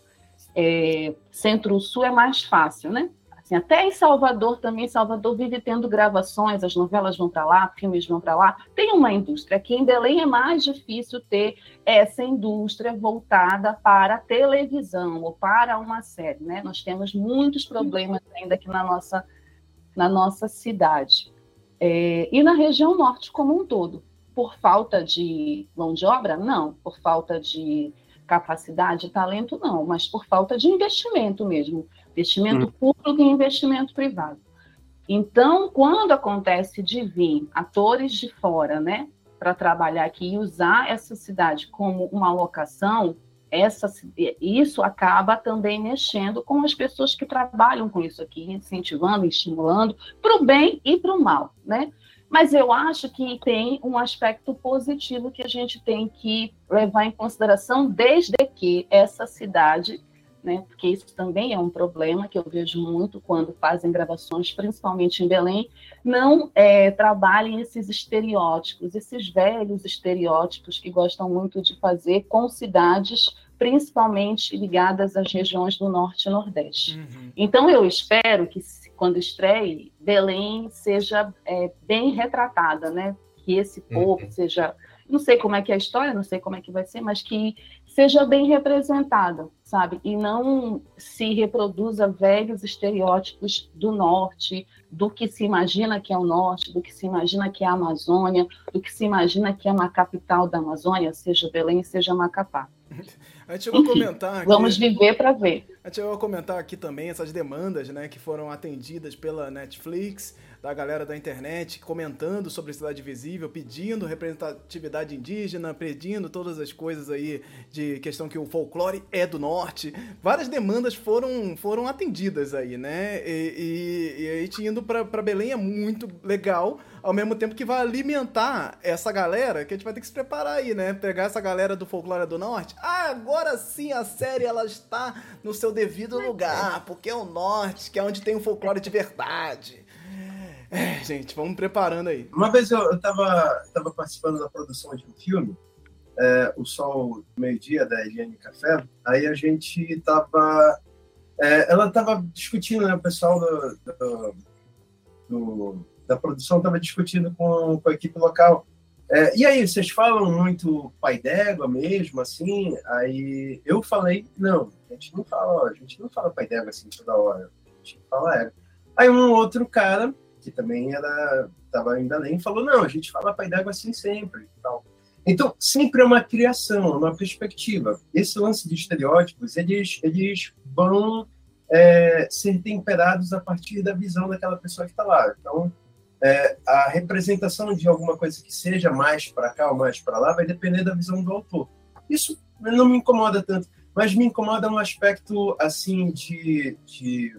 é, centro-sul é mais fácil, né? Assim, até em Salvador também, Salvador vive tendo gravações, as novelas vão para lá, filmes vão para lá. Tem uma indústria. Aqui em Belém é mais difícil ter essa indústria voltada para a televisão ou para uma série, né? Nós temos muitos problemas ainda aqui na nossa, na nossa cidade. É, e na região norte como um todo. Por falta de mão de obra? Não. Por falta de capacidade, talento? Não. Mas por falta de investimento mesmo. Investimento público e investimento privado. Então, quando acontece de vir atores de fora, né, para trabalhar aqui e usar essa cidade como uma locação, essa, isso acaba também mexendo com as pessoas que trabalham com isso aqui, incentivando, estimulando, para o bem e para o mal, né? Mas eu acho que tem um aspecto positivo que a gente tem que levar em consideração desde que essa cidade, né? Porque isso também é um problema que eu vejo muito quando fazem gravações, principalmente em Belém, não é, trabalhem esses estereótipos, esses velhos estereótipos que gostam muito de fazer com cidades principalmente ligadas às regiões do Norte e Nordeste. Uhum. Então, eu espero que, quando estreie, Belém seja é, bem retratada, né? Que esse povo Uhum. seja. Não sei como é que é a história, não sei como é que vai ser, mas que seja bem representada, sabe? E não se reproduza velhos estereótipos do norte, do que se imagina que é o norte, do que se imagina que é a Amazônia, do que se imagina que é uma capital da Amazônia, seja Belém, seja Macapá. A gente chegou a Enfim, comentar aqui, Vamos viver para ver. a gente chegou a comentar aqui também essas demandas, né, que foram atendidas pela Netflix, da galera da internet comentando sobre Cidade Visível, pedindo representatividade indígena, pedindo todas as coisas aí de questão que o folclore é do norte. Várias demandas foram, foram atendidas aí, né? E, e, e aí indo para Belém é muito legal, ao mesmo tempo que vai alimentar essa galera, que a gente vai ter que se preparar aí, né? Pegar essa galera do folclore do norte. Ah, agora sim a série ela está no seu devido lugar, porque é o norte, que é onde tem o folclore de verdade. É, gente, vamos preparando aí. Uma vez eu, eu tava, participando da produção de um filme, é, O Sol Meio-Dia, da Eliane Café, aí a gente tava... É, ela tava discutindo, né, o pessoal do, do, do da produção estava discutindo com, com a equipe local. É, e aí, vocês falam muito pai d'égua mesmo, assim? Aí eu falei, não, a gente não fala, a gente não fala pai d'égua assim toda hora, a gente fala égua. Aí um outro cara, que também era, estava em Belém, falou, não, a gente fala pai d'égua assim sempre tal. Então, sempre é uma criação, é uma perspectiva. Esse lance de estereótipos, eles, eles vão é, ser temperados a partir da visão daquela pessoa que está lá. Então, é, a representação de alguma coisa que seja mais para cá ou mais para lá vai depender da visão do autor. Isso não me incomoda tanto, mas me incomoda no aspecto assim de, de,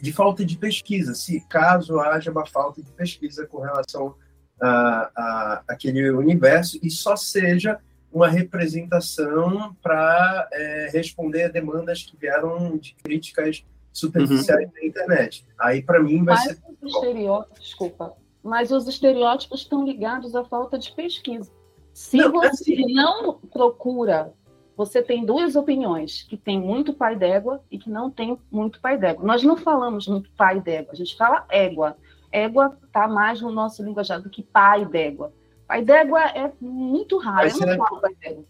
de falta de pesquisa, se caso haja uma falta de pesquisa com relação a, a aquele universo e só seja uma representação para é, responder a demandas que vieram de críticas superficiais uhum. da internet. Aí, para mim, vai mas ser. Os estereótipos, desculpa, mas os estereótipos estão ligados à falta de pesquisa. Se não, você assim... não procura, você tem duas opiniões, que tem muito pai d'égua e que não tem muito pai d'égua. Nós não falamos muito pai d'égua, a gente fala égua. Égua está mais no nosso linguajar do que pai d'égua. Pai d'égua é muito raro, eu não é... falo pai d'égua.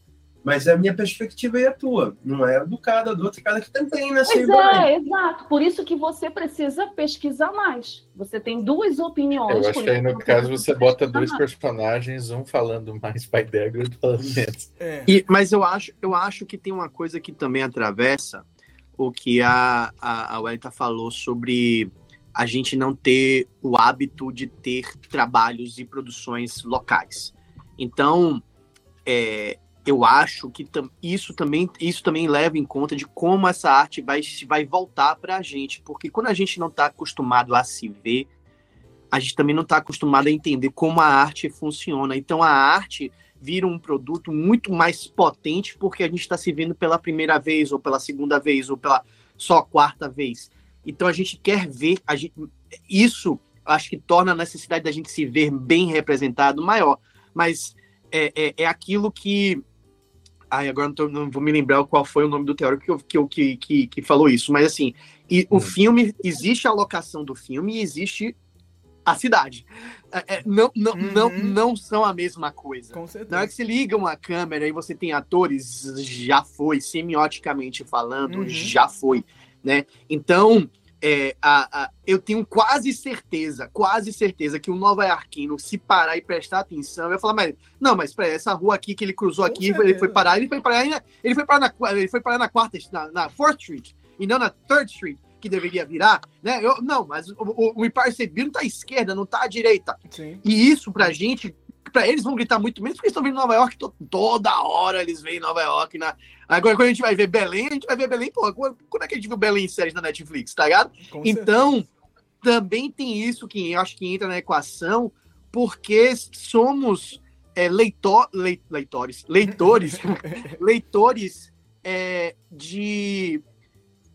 Mas a minha perspectiva é a tua, não é a do cara, do outro cara que também nasceu pois é, exato. Por isso que você precisa pesquisar mais. Você tem duas opiniões. Eu acho que aí, no caso, você bota dois mais. personagens, um falando mais pai d'égua e outro falando menos. É. E, mas eu acho, eu acho que tem uma coisa que também atravessa o que a, a, a Welita falou sobre a gente não ter o hábito de ter trabalhos e produções locais. Então, é, eu acho que isso também, isso também leva em conta de como essa arte vai, vai voltar para a gente, porque quando a gente não está acostumado a se ver, a gente também não está acostumado a entender como a arte funciona. Então a arte vira um produto muito mais potente porque a gente está se vendo pela primeira vez, ou pela segunda vez, ou pela só quarta vez. Então a gente quer ver, a gente, isso acho que torna a necessidade da gente se ver bem representado maior. Mas é, é, é aquilo que Ai, agora não, tô, não, vou me lembrar qual foi o nome do teórico que, que, que, que falou isso, mas assim, e o hum. filme, existe a locação do filme e existe a cidade. É, é, não, não, uhum. não, não são a mesma coisa. Com certeza. Na hora que você liga uma câmera e você tem atores, já foi, semioticamente falando, uhum. já foi, né? Então, é, a, a, eu tenho quase certeza, quase certeza que o Nova Iorquino, se parar e prestar atenção, vai falar, mas não, mas para essa rua aqui que ele cruzou aqui, ele foi parar, ele foi parar, ele foi parar na, ele foi parar na quarta, na, na Fourth Street e não na Third Street que deveria virar, né? Eu, não, mas o, o, o Empire State Building tá à esquerda, não tá à direita. Sim. E isso pra gente para eles vão gritar muito menos porque estão vendo Nova York to toda hora eles veem Nova York na agora quando a gente vai ver Belém a gente vai ver Belém pô quando é que a gente viu Belém em séries na Netflix tá ligado? Com então certeza. também tem isso que eu acho que entra na equação porque somos é, leitor, le, leitores leitores leitores é, de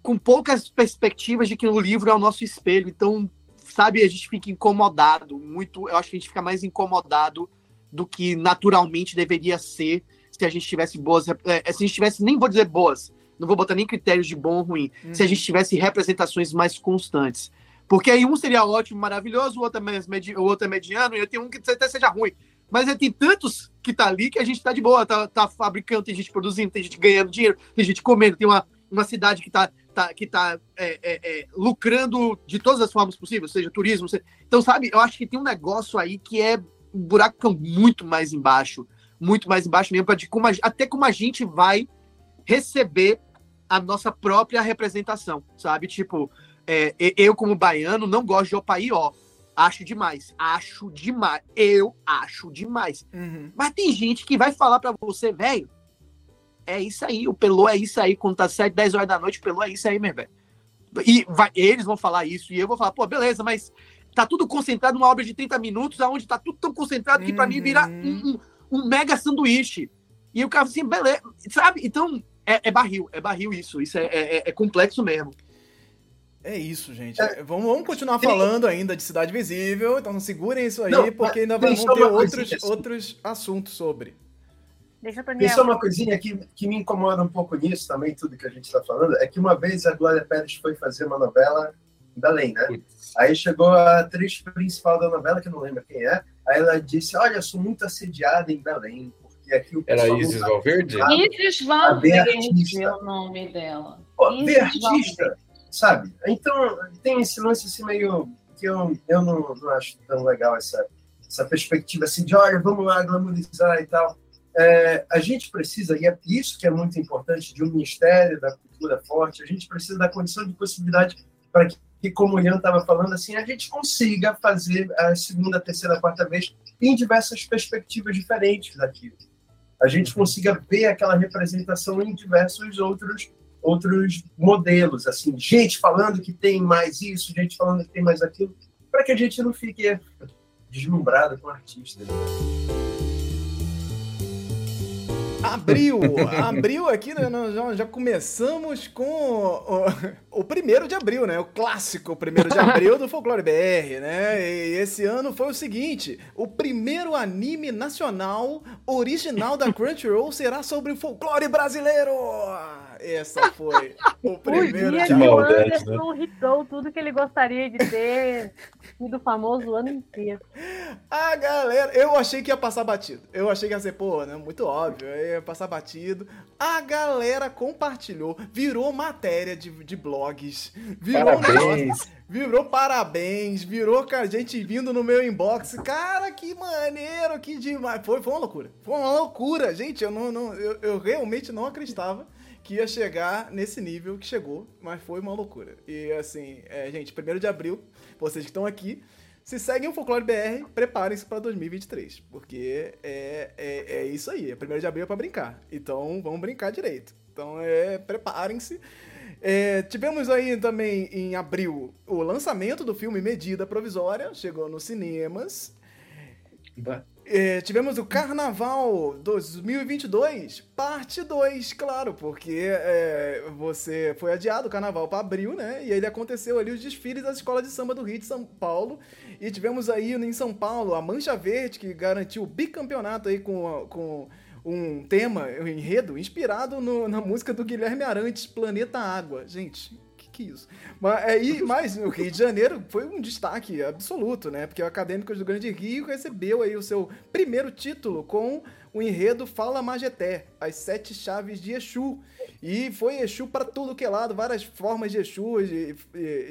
com poucas perspectivas de que o livro é o nosso espelho. Então sabe, a gente fica incomodado, muito, eu acho que a gente fica mais incomodado do que naturalmente deveria ser se a gente tivesse boas. É, se a gente tivesse, nem vou dizer boas, não vou botar nem critérios de bom ou ruim, uhum. se a gente tivesse representações mais constantes. Porque aí um seria ótimo, maravilhoso, o outro é, medi o outro é mediano, e tenho um que até seja ruim. Mas tem tantos que tá ali que a gente tá de boa, tá, tá fabricando, tem gente produzindo, tem gente ganhando dinheiro, tem gente comendo, tem uma, uma cidade que tá, tá, que tá é, é, é, lucrando de todas as formas possíveis, seja turismo. Seja... Então, sabe, eu acho que tem um negócio aí que é um buraco muito mais embaixo, muito mais embaixo mesmo, de como a, até como a gente vai receber a nossa própria representação, sabe? Tipo, é, eu como baiano não gosto de Opaió, Acho demais. Acho demais. Eu acho demais. Uhum. Mas tem gente que vai falar pra você, velho. É isso aí, o pelô é isso aí. Quando tá 7, 10 horas da noite, o pelô é isso aí, meu velho. E vai- eles vão falar isso, e eu vou falar, pô, beleza, mas tá tudo concentrado numa obra de 30 minutos, aonde tá tudo tão concentrado que pra mim vira um, um- um mega sanduíche. E o cara assim, beleza, sabe? Então, é, é barril, é barril isso. Isso é, é- é complexo mesmo. É isso, gente. Vamos, vamos continuar falando ainda de Cidade Visível, então segurem isso aí, Não, porque ainda tem só ter outros, assim. outros assuntos sobre. Deixa eu Tem Daniel. só uma coisinha que, que me incomoda um pouco nisso também, tudo que a gente está falando, é que uma vez a Glória Pérez foi fazer uma novela em Belém, né? Putz. Aí chegou a atriz principal da novela, que eu não lembro quem é, aí ela disse, olha, eu sou muito assediada em Belém, porque aqui o Era Isis Valverde? Isis a ver Valverde é o nome dela. Pô, Isis ver artista, Valverde. sabe? Então, tem esse lance assim meio que eu, eu não, não acho tão legal essa, essa perspectiva assim de, olha, vamos lá glamorizar e tal. É, a gente precisa, e é isso que é muito importante de um Ministério da Cultura forte, a gente precisa da condição de possibilidade para que, que, como o Ian estava falando, assim, a gente consiga fazer a segunda, terceira, quarta vez em diversas perspectivas diferentes daquilo. A gente consiga ver aquela representação em diversos outros outros modelos, assim, gente falando que tem mais isso, gente falando que tem mais aquilo, para que a gente não fique deslumbrado com o artista. Abril, abril aqui, né, nós já, começamos com o, o primeiro de abril, né? O clássico primeiro de abril do Folclore BR, né? E esse ano foi o seguinte: o primeiro anime nacional original da Crunchyroll será sobre o folclore brasileiro. Essa foi o O primeiro dia de que o Anderson hitou tudo que ele gostaria de ter sido famoso o ano inteiro. A galera, eu achei que ia passar batido. Eu achei que ia ser, pô, né, muito óbvio, ia passar batido. A galera compartilhou, virou matéria de, de blogs, virou negócio, Parabéns. virou parabéns, virou cara, gente vindo no meu inbox. Cara, que maneiro, que demais. Foi, foi uma loucura. Foi uma loucura, gente. Eu, não, não, eu, eu realmente não acreditava que ia chegar nesse nível que chegou, mas foi uma loucura. E assim, é, gente, primeiro de abril, vocês que estão aqui, se seguem o Folclore BR, preparem-se para 2023, porque é, é, é isso aí, é primeiro de abril é para brincar, então vamos brincar direito. Então, é, preparem-se. É, tivemos aí também em abril o lançamento do filme Medida Provisória, chegou nos cinemas. É, tivemos o Carnaval 2022, parte 2, claro, porque é, você foi adiado o Carnaval para abril, né? E ele aconteceu ali os desfiles das escolas de samba do Rio de São Paulo. E tivemos aí em São Paulo a Mancha Verde, que garantiu o bicampeonato aí com, com um tema, um enredo, inspirado no- na música do Guilherme Arantes, Planeta Água. Gente, que isso? Mas, é, e, mas o Rio de Janeiro foi um destaque absoluto, né? Porque o Acadêmicos do Grande Rio recebeu aí o seu primeiro título com o enredo Fala Majeté, as sete chaves de Exu. E foi Exu para tudo que é lado, várias formas de Exu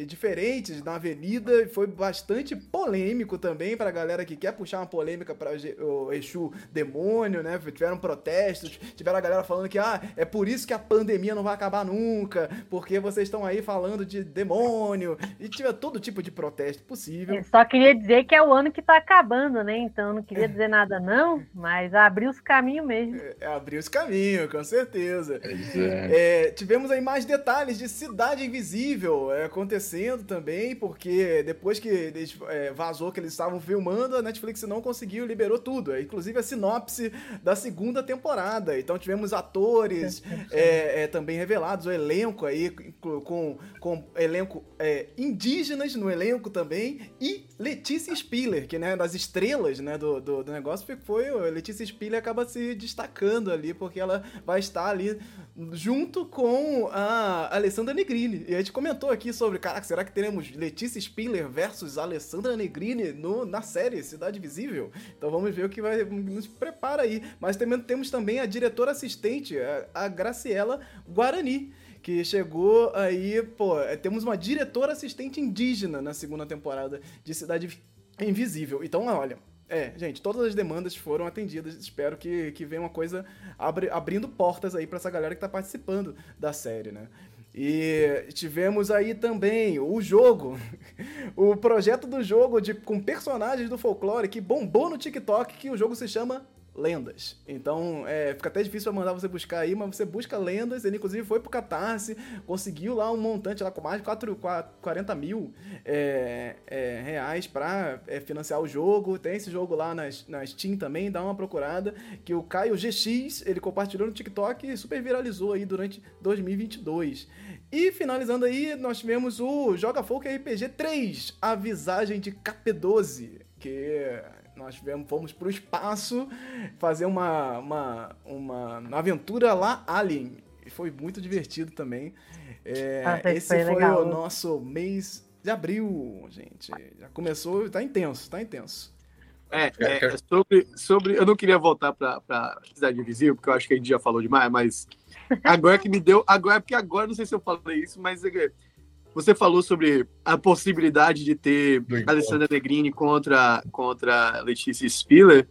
diferentes na avenida. E foi bastante polêmico também para a galera que quer puxar uma polêmica para o Exu demônio, né? Tiveram protestos, tiveram a galera falando que ah, é por isso que a pandemia não vai acabar nunca, porque vocês estão aí falando de demônio. E tiver todo tipo de protesto possível. Eu só queria dizer que é o ano que tá acabando, né? Então não queria dizer nada não, mas abriu os caminhos mesmo. É, abriu esse caminho, com certeza. É. É, tivemos aí mais detalhes de Cidade Invisível é, acontecendo também, porque depois que eles, é, vazou que eles estavam filmando, a Netflix não conseguiu, liberou tudo. é, inclusive a sinopse da segunda temporada. Então tivemos atores é, é, também revelados, o elenco aí, com, com elenco é, indígenas no elenco também, e Letícia Spiller, que né, das estrelas né, do, do, do negócio, foi, foi a Letícia Spiller acaba se destacando ali, porque ela vai estar ali junto com a Alessandra Negrini. E a gente comentou aqui sobre, caraca, será que teremos Letícia Spiller versus Alessandra Negrini no, na série Cidade Visível? Então vamos ver o que vai nos prepara aí. Mas também temos também a diretora assistente, a, Graciela Guarani. Que chegou aí, pô, é, temos uma diretora assistente indígena na segunda temporada de Cidade Invisível. Então, olha, é, gente, todas as demandas foram atendidas. Espero que, que venha uma coisa abri- abrindo portas aí pra essa galera que tá participando da série, né? E tivemos aí também o jogo, o projeto do jogo de, com personagens do folclore que bombou no TikTok, que o jogo se chama lendas. Então, é, fica até difícil mandar você buscar aí, mas você busca lendas. Ele, inclusive, foi pro Catarse, conseguiu lá um montante lá com mais de 4, 40 mil é, é, reais para é, financiar o jogo. Tem esse jogo lá nas, na Steam também, dá uma procurada. Que o Caio GX, ele compartilhou no TikTok e super viralizou aí durante 2022. E finalizando aí, nós tivemos o Joga Folk RPG 3, a visagem de KP12, que nós tivemos, fomos para o espaço fazer uma, uma, uma aventura lá Alien. E foi muito divertido também. É, ah, esse foi, foi o nosso mês de abril, gente. Já começou, tá intenso, tá intenso. É, é sobre, sobre. Eu não queria voltar para Cidade Invisível, porque eu acho que a gente já falou demais, mas agora que me deu. Agora, porque agora não sei se eu falei isso, mas é você falou sobre a possibilidade de ter Alessandra Negrini contra, contra Letícia Spiller.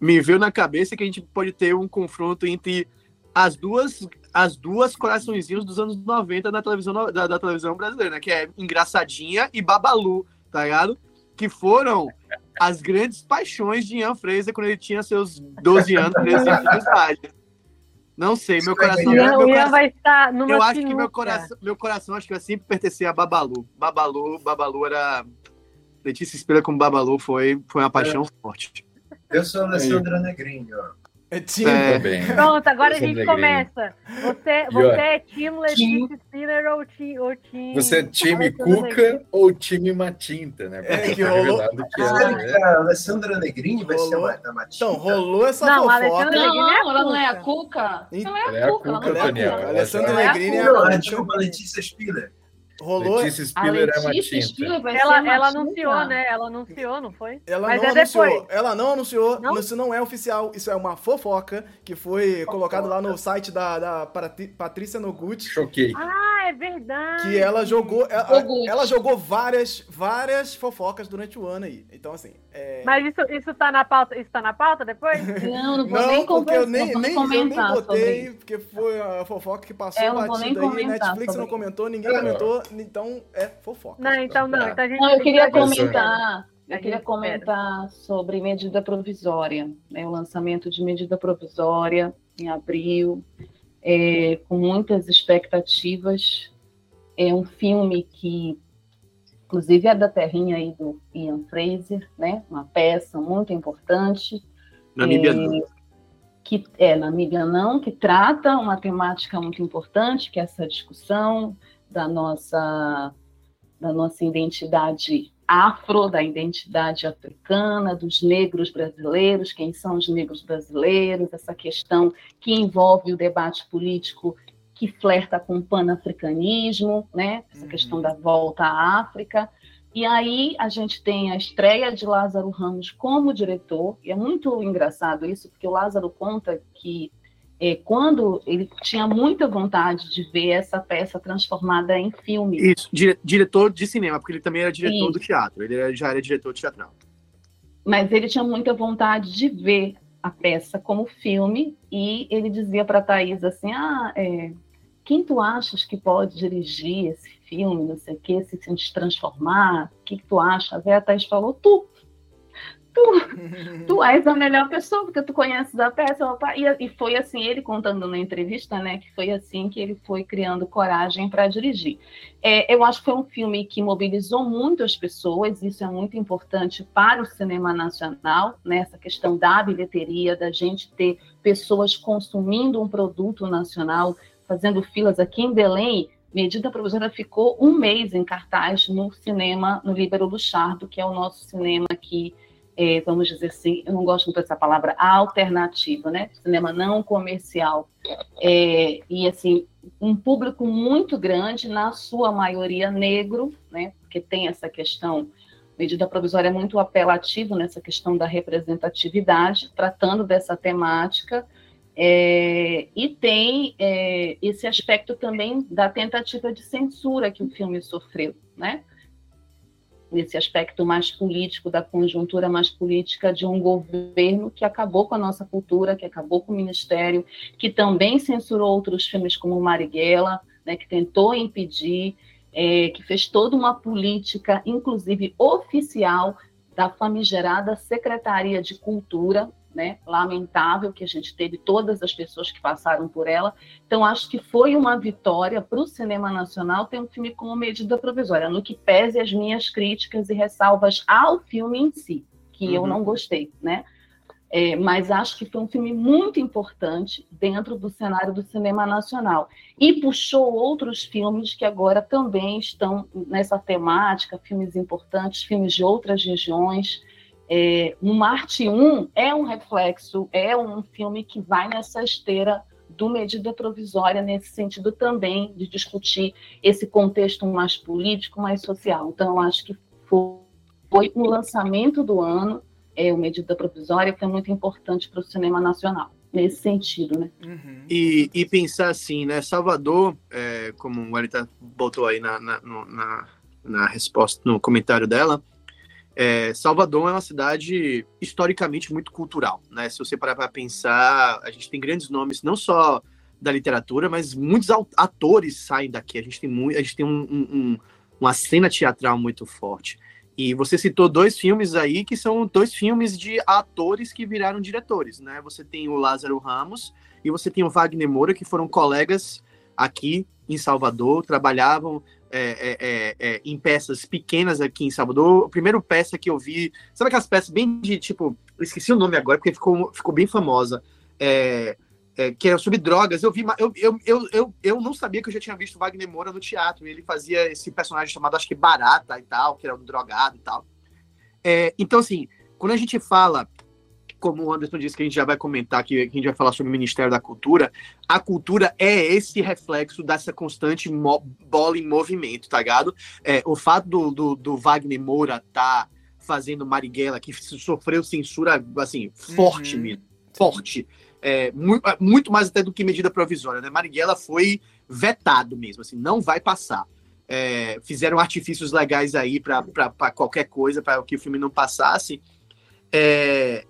Me veio na cabeça que a gente pode ter um confronto entre as duas as duas coraçõezinhos dos anos 90 da televisão, da, da televisão brasileira, né? Que é Engraçadinha e Babalu, tá ligado? Que foram as grandes paixões de Ian Fraser quando ele tinha seus 12 anos, 13 anos de idade. Não sei, meu coração. Ian, meu coração, vai estar numa Eu acho que meu coração, meu coração acho que vai sempre pertencer a Babalu. Babalu, Babalu era. Letícia Espelha como Babalu foi, foi uma paixão é. forte. Eu sou Alessandra Negrini, ó. É time. É. Pronto, agora a gente começa. Você, você é time Letícia Spinner ou time, ou time. Você é time Cuca ou time Matinta, né? É, que rolou. Que ela, né? a Alessandra Negrini vai ser a Matinta. Então, rolou essa não, fofoca. Não, não, é ela não é a Cuca. Ela é a Cuca. Ela é a Cuca. Alessandra Negrini é a Letícia Spiller. Rolou. Letícia Spiller é uma tinta. Ela, ela anunciou, né? Ela anunciou, não foi? Ela Mas não é anunciou. Depois. Ela não anunciou. Não? Isso não é oficial. Isso é uma fofoca que foi fofoca. colocado lá no site da, da Patrícia Noguchi. Choquei. Ah, é verdade. Que ela jogou. Ela, ela, jogou várias, várias fofocas durante o ano aí. Então, assim. É... Mas isso, isso tá na pauta? Isso tá na pauta depois? Não, não vou não, nem porque eu nem, nem, eu nem botei, porque foi a fofoca que passou é, batida aí. Netflix não comentou, ninguém comentou então é fofoca. Não, então não. Então a gente não eu queria comentar. Eu queria comentar sobre medida provisória, né, o lançamento de medida provisória em abril, é, com muitas expectativas. É um filme que, inclusive, é da terrinha aí do Ian Fraser, né, uma peça muito importante. Namíbia é, não. Que é Namíbia não, que trata uma temática muito importante, que é essa discussão da nossa, da nossa identidade afro, da identidade africana, dos negros brasileiros, quem são os negros brasileiros, essa questão que envolve o debate político que flerta com o panafricanismo, né? essa uhum. questão da volta à África. E aí a gente tem a estreia de Lázaro Ramos como diretor, e é muito engraçado isso, porque o Lázaro conta que é, quando ele tinha muita vontade de ver essa peça transformada em filme. Isso, dire, diretor de cinema, porque ele também era diretor Isso. do teatro, ele era, já era diretor teatral. Mas ele tinha muita vontade de ver a peça como filme, e ele dizia para a Thaís assim: Ah, é, quem tu achas que pode dirigir esse filme, não sei o quê, se, se transformar? O que, que tu acha? A Thaís falou: Tu tu, tu és a melhor pessoa, porque tu conheces a peça. E, e foi assim, ele contando na entrevista, né, que foi assim que ele foi criando coragem para dirigir. É, eu acho que foi um filme que mobilizou muito as pessoas, isso é muito importante para o cinema nacional, né, essa questão da bilheteria, da gente ter pessoas consumindo um produto nacional, fazendo filas aqui em Belém, Medida Provisória ficou um mês em cartaz no cinema, no Líbero Luchardo, que é o nosso cinema aqui é, vamos dizer assim, eu não gosto muito dessa palavra, alternativa, né? Cinema não comercial. É, e, assim, um público muito grande, na sua maioria negro, né? Porque tem essa questão, medida provisória é muito apelativa nessa questão da representatividade, tratando dessa temática, é, e tem é, esse aspecto também da tentativa de censura que o filme sofreu, né? Nesse aspecto mais político, da conjuntura mais política de um governo que acabou com a nossa cultura, que acabou com o ministério, que também censurou outros filmes como Marighella, né, que tentou impedir, é, que fez toda uma política, inclusive oficial, da famigerada Secretaria de Cultura, né? Lamentável que a gente teve todas as pessoas que passaram por ela. Então, acho que foi uma vitória para o cinema nacional ter um filme como medida provisória, no que pese as minhas críticas e ressalvas ao filme em si, que uhum. eu não gostei, né? É, mas acho que foi um filme muito importante dentro do cenário do cinema nacional. E puxou outros filmes que agora também estão nessa temática, filmes importantes, filmes de outras regiões. É, o Marte 1 é um reflexo, é um filme que vai nessa esteira do medida provisória, nesse sentido também de discutir esse contexto mais político, mais social. Então, eu acho que foi o lançamento do ano é o medida provisória, que é muito importante para o cinema nacional, nesse sentido, né? Uhum. E, e pensar assim, né? Salvador, é, como o Anitta botou aí na, na, na, na, resposta, no comentário dela, é, Salvador é uma cidade historicamente muito cultural, né? Se você parar para pensar, a gente tem grandes nomes, não só da literatura, mas muitos atores saem daqui. A gente tem muito, a gente tem um, um, uma cena teatral muito forte. E você citou dois filmes aí que são dois filmes de atores que viraram diretores, né? Você tem o Lázaro Ramos e você tem o Wagner Moura, que foram colegas aqui em Salvador, trabalhavam é, é, é, é em peças pequenas aqui em Salvador. A primeira peça que eu vi, sabe aquelas peças bem de tipo, esqueci o nome agora porque ficou, ficou bem famosa. É, é, que é sobre drogas. Eu vi, eu, eu, eu, eu, eu não sabia que eu já tinha visto Wagner Moura no teatro. Ele fazia esse personagem chamado, acho que Barata e tal, que era um drogado e tal. Então, assim, quando a gente fala, como o Anderson disse que a gente já vai comentar, que a gente vai falar sobre o Ministério da Cultura, a cultura é esse reflexo dessa constante bola em movimento, tá ligado? É, o fato do, do, do Wagner Moura tá fazendo Marighella, que sofreu censura, assim, forte uhum. mesmo, forte é, muito, é, muito, mais até do que medida provisória. Né? Marighella foi vetado mesmo, assim, não vai passar. É, fizeram artifícios legais aí para qualquer coisa, para que o filme não passasse. É,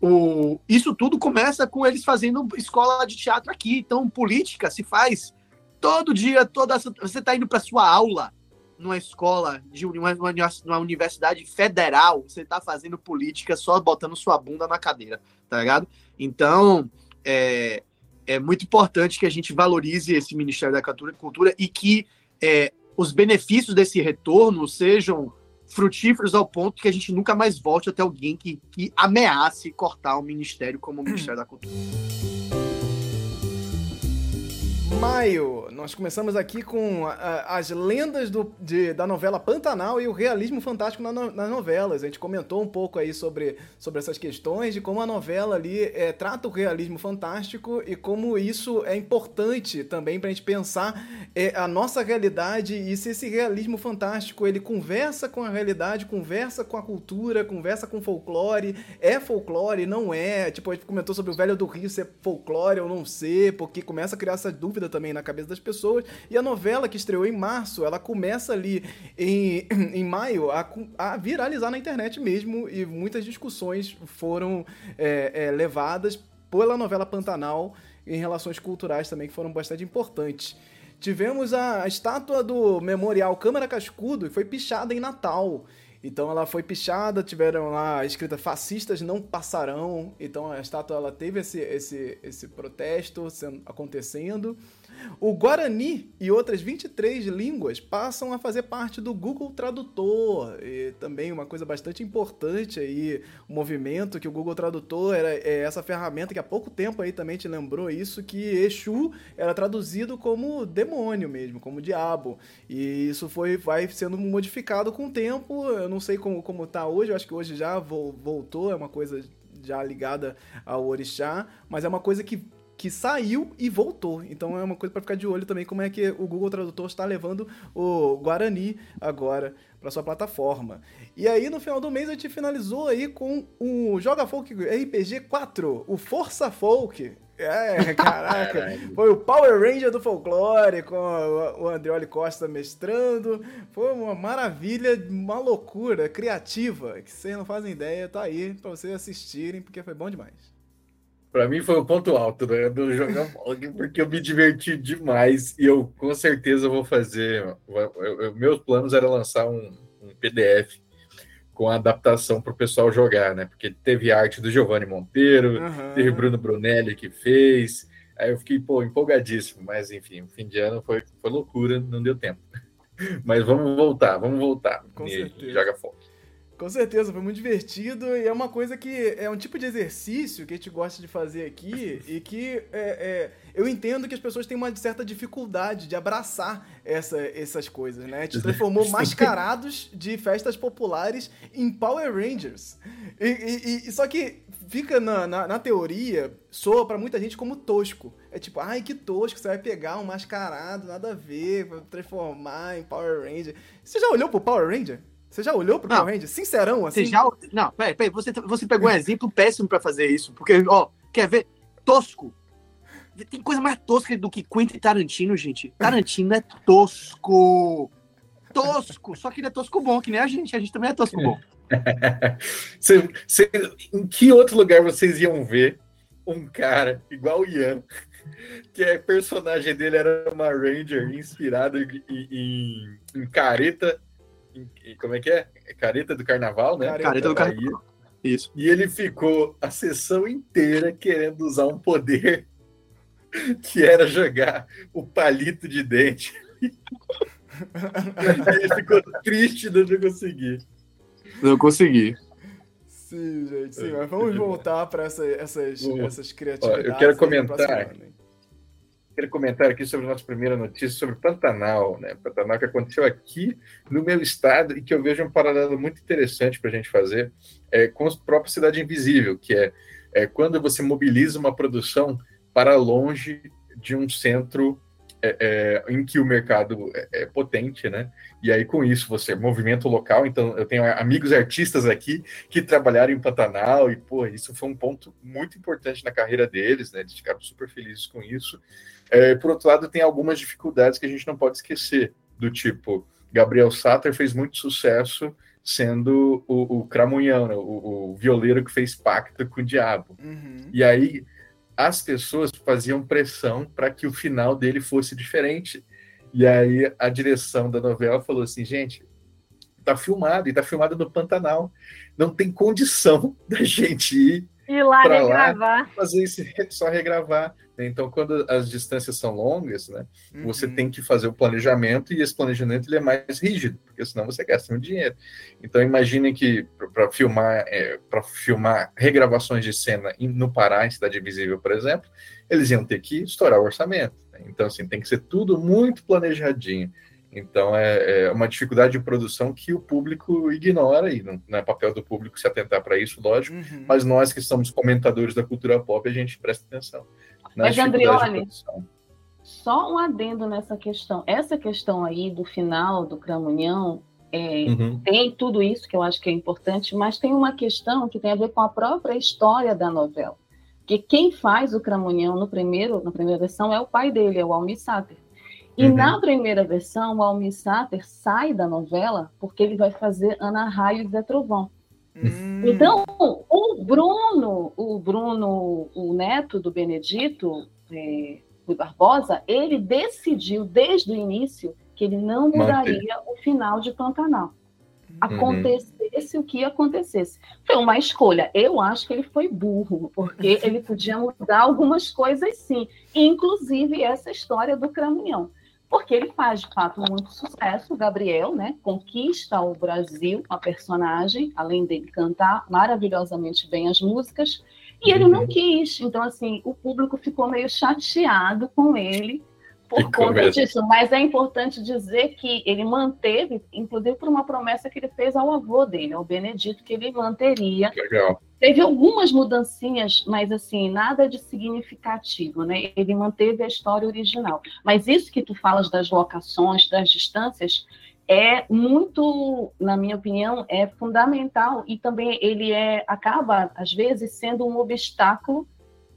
o, isso tudo começa com eles fazendo escola de teatro aqui. Então, política se faz todo dia, toda você está indo para sua aula numa escola de uma, uma universidade federal, você está fazendo política só botando sua bunda na cadeira, tá ligado? Então, é, é muito importante que a gente valorize esse Ministério da Cultura, Cultura e que é, os benefícios desse retorno sejam frutíferos ao ponto que a gente nunca mais volte até alguém que, que ameace cortar o ministério como o Ministério da Cultura maio, nós começamos aqui com as lendas do, de, da novela Pantanal e o realismo fantástico na no, nas novelas. A gente comentou um pouco aí sobre, sobre essas questões, de como a novela ali é, trata o realismo fantástico e como isso é importante também para a gente pensar é, a nossa realidade e se esse realismo fantástico ele conversa com a realidade, conversa com a cultura, conversa com folclore, é folclore, não é. Tipo, a gente comentou sobre o Velho do Rio ser folclore ou não ser, porque começa a criar essa dúvida também na cabeça das pessoas. E a novela que estreou em março, ela começa ali em, em maio a, a viralizar na internet mesmo. E muitas discussões foram é, é, levadas pela novela Pantanal em relações culturais também, que foram bastante importantes. Tivemos a, estátua do Memorial Câmara Cascudo, que foi pichada em Natal. Então ela foi pichada, tiveram lá escrita fascistas não passarão. Então a estátua ela teve esse, esse, esse protesto sendo, acontecendo. O Guarani e outras 23 línguas passam a fazer parte do Google Tradutor. E também uma coisa bastante importante aí, o movimento que o Google Tradutor era é essa ferramenta que há pouco tempo aí também te lembrou isso, que Exu era traduzido como demônio mesmo, como diabo. E isso foi, vai sendo modificado com o tempo. Eu não sei como, como tá hoje, eu acho que hoje já voltou, é uma coisa já ligada ao orixá, mas é uma coisa que que saiu e voltou. Então é uma coisa para ficar de olho também como é que o Google Tradutor está levando o Guarani agora para sua plataforma. E aí no final do mês a gente finalizou aí com o Joga Folk RPG 4, o Força Folk. É, caraca, foi o Power Ranger do folclore com o Andreoli Costa mestrando. Foi uma maravilha, uma loucura criativa que vocês não fazem ideia. Tá aí para vocês assistirem porque foi bom demais. Para mim foi o ponto alto né, do jogar porque eu me diverti demais e eu com certeza vou fazer. Eu, eu, meus planos era lançar um, um PDF com a adaptação para o pessoal jogar, né? Porque teve arte do Giovanni Monteiro, uhum. teve Bruno Brunelli que fez. Aí eu fiquei pô, empolgadíssimo, mas enfim, o fim de ano foi, foi loucura, não deu tempo. Mas vamos voltar, vamos voltar. Com certeza. Joga fora. Com certeza, foi muito divertido e é uma coisa que é um tipo de exercício que a gente gosta de fazer aqui e que é, é, eu entendo que as pessoas têm uma certa dificuldade de abraçar essa, essas coisas, né? A gente transformou mascarados de festas populares em Power Rangers. E, e, e só que fica na, na, na, teoria, soa para muita gente como tosco. É tipo, ai que tosco, você vai pegar um mascarado, nada a ver, transformar em Power Ranger. Você já olhou pro Power Ranger? Você já olhou pro não, Power Ranger? Sincerão, assim? Você já... Não, peraí, peraí. Você, você pegou um exemplo péssimo pra fazer isso. Porque, ó, quer ver? Tosco. Tem coisa mais tosca do que Quentin Tarantino, gente. Tarantino é tosco. Tosco. Só que ele é tosco bom, que nem a gente. A gente também é tosco bom. cê, cê, em que outro lugar vocês iam ver um cara igual o Ian, que a personagem dele era uma Ranger inspirada em, em, em careta como é que é? Careta do Carnaval, né? Careta, Careta do Carnaval. Isso. E ele ficou a sessão inteira querendo usar um poder que era jogar o palito de dente. ele ficou triste de não conseguir. Não consegui. Sim, gente, sim, mas vamos voltar para essa, essas, essas criatividades. eu quero comentar quero comentar aqui sobre a nossa primeira notícia sobre Pantanal, né? Pantanal que aconteceu aqui no meu estado e que eu vejo um paralelo muito interessante para a gente fazer é, com a própria Cidade Invisível, que é, é quando você mobiliza uma produção para longe de um centro é, é, em que o mercado é, é, potente, né? E aí, com isso, você movimento local. Então, eu tenho amigos artistas aqui que trabalharam em Pantanal, e, pô, isso foi um ponto muito importante na carreira deles, né? Eles ficaram super felizes com isso. É, por outro lado, tem algumas dificuldades que a gente não pode esquecer, do tipo, Gabriel Satter fez muito sucesso sendo o, o Cramunhão, né? o, o, violeiro que fez pacto com o diabo. Uhum. E aí as pessoas faziam pressão para que o final dele fosse diferente. E aí a direção da novela falou assim, gente, tá filmado, e tá filmado no Pantanal. Não tem condição da gente ir Ir lá regravar. Lá, fazer isso, só regravar. Então, quando as distâncias são longas, né, uhum. você tem que fazer o planejamento e esse planejamento ele é mais rígido, porque senão você gasta muito dinheiro. Então, imaginem que para filmar, é, para filmar regravações de cena no Pará, em Cidade Invisível, por exemplo, eles iam ter que estourar o orçamento. Né? Então, assim, tem que ser tudo muito planejadinho. Então é, é, uma dificuldade de produção que o público ignora, e não, não é papel do público se atentar para isso, lógico, uhum. mas nós que somos comentadores da cultura pop, a gente presta atenção. Mas, Andrioli, só um adendo nessa questão. Essa questão aí do final do Cramunhão é, uhum. tem tudo isso que eu acho que é importante, mas tem uma questão que tem a ver com a própria história da novela. Que quem faz o Cramunhão no primeiro, na primeira versão é o pai dele, é o Almir Sater. E uhum. na primeira versão, o Almir Sater sai da novela porque ele vai fazer Ana Raio e Zé Trovão. Hum. Então, o Bruno, o Bruno, o neto do Benedito, é, Barbosa, ele decidiu desde o início que ele não mudaria o final de Pantanal. Uhum. Acontecesse uhum. o que acontecesse. Foi uma escolha. Eu acho que ele foi burro, porque ele podia mudar algumas coisas sim, inclusive essa história do Cramunhão porque ele faz, de fato, muito sucesso. O Gabriel, né, conquista o Brasil, a personagem, além dele cantar maravilhosamente bem as músicas, e ele não uhum. quis. Então, assim, o público ficou meio chateado com ele por ficou conta mesmo. disso. Mas é importante dizer que ele manteve, inclusive por uma promessa que ele fez ao avô dele, ao Benedito, que ele manteria Legal. Teve algumas mudancinhas, mas assim, nada de significativo, né? Ele manteve a história original. Mas isso que tu falas das locações, das distâncias, é muito, na minha opinião, é fundamental e também ele é acaba às vezes sendo um obstáculo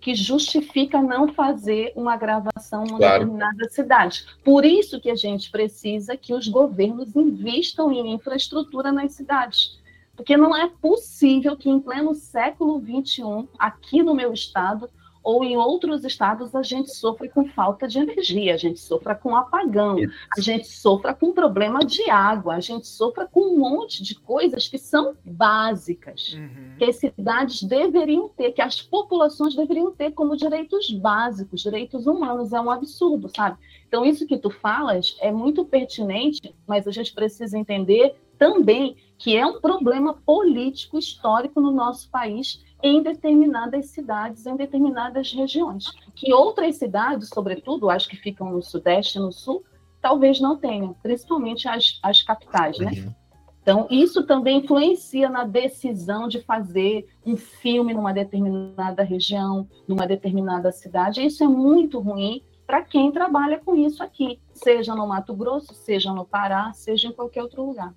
que justifica não fazer uma gravação em claro. determinada cidade. Por isso que a gente precisa que os governos investam em infraestrutura nas cidades porque não é possível que em pleno século XXI, aqui no meu estado, ou em outros estados a gente sofre com falta de energia, a gente sofre com apagão, a gente sofre com problema de água, a gente sofre com um monte de coisas que são básicas, uhum. que as cidades deveriam ter, que as populações deveriam ter como direitos básicos, direitos humanos. É um absurdo, sabe? Então, isso que tu falas é muito pertinente, mas a gente precisa entender também que é um problema político histórico no nosso país em determinadas cidades, em determinadas regiões. Que outras cidades, sobretudo, acho que ficam no Sudeste e no Sul, talvez não tenham, principalmente as, as capitais, né? Uhum. Então, isso também influencia na decisão de fazer um filme numa determinada região, numa determinada cidade. Isso é muito ruim para quem trabalha com isso aqui, seja no Mato Grosso, seja no Pará, seja em qualquer outro lugar.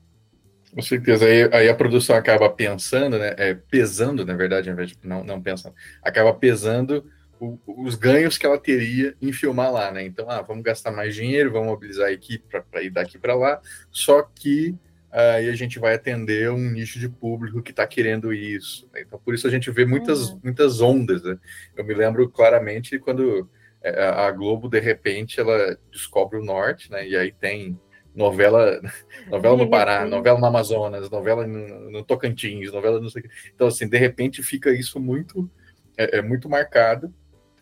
Com certeza. Aí, aí, a produção acaba pensando, né? É, pesando, na verdade, ao invés de não, não pensando, acaba pesando o, os ganhos que ela teria em filmar lá, né? Então, ah, vamos gastar mais dinheiro, vamos mobilizar a equipe para ir daqui para lá, só que aí a gente vai atender um nicho de público que está querendo isso. Né? Então, por isso a gente vê muitas, uhum. muitas ondas. Né? Eu me lembro claramente quando é, a Globo, de repente, ela descobre o norte, né? E aí tem novela, novela no Pará, novela no Amazonas, novela no, no Tocantins, novela não sei o que. Então, assim, de repente fica isso muito, é, é muito marcado.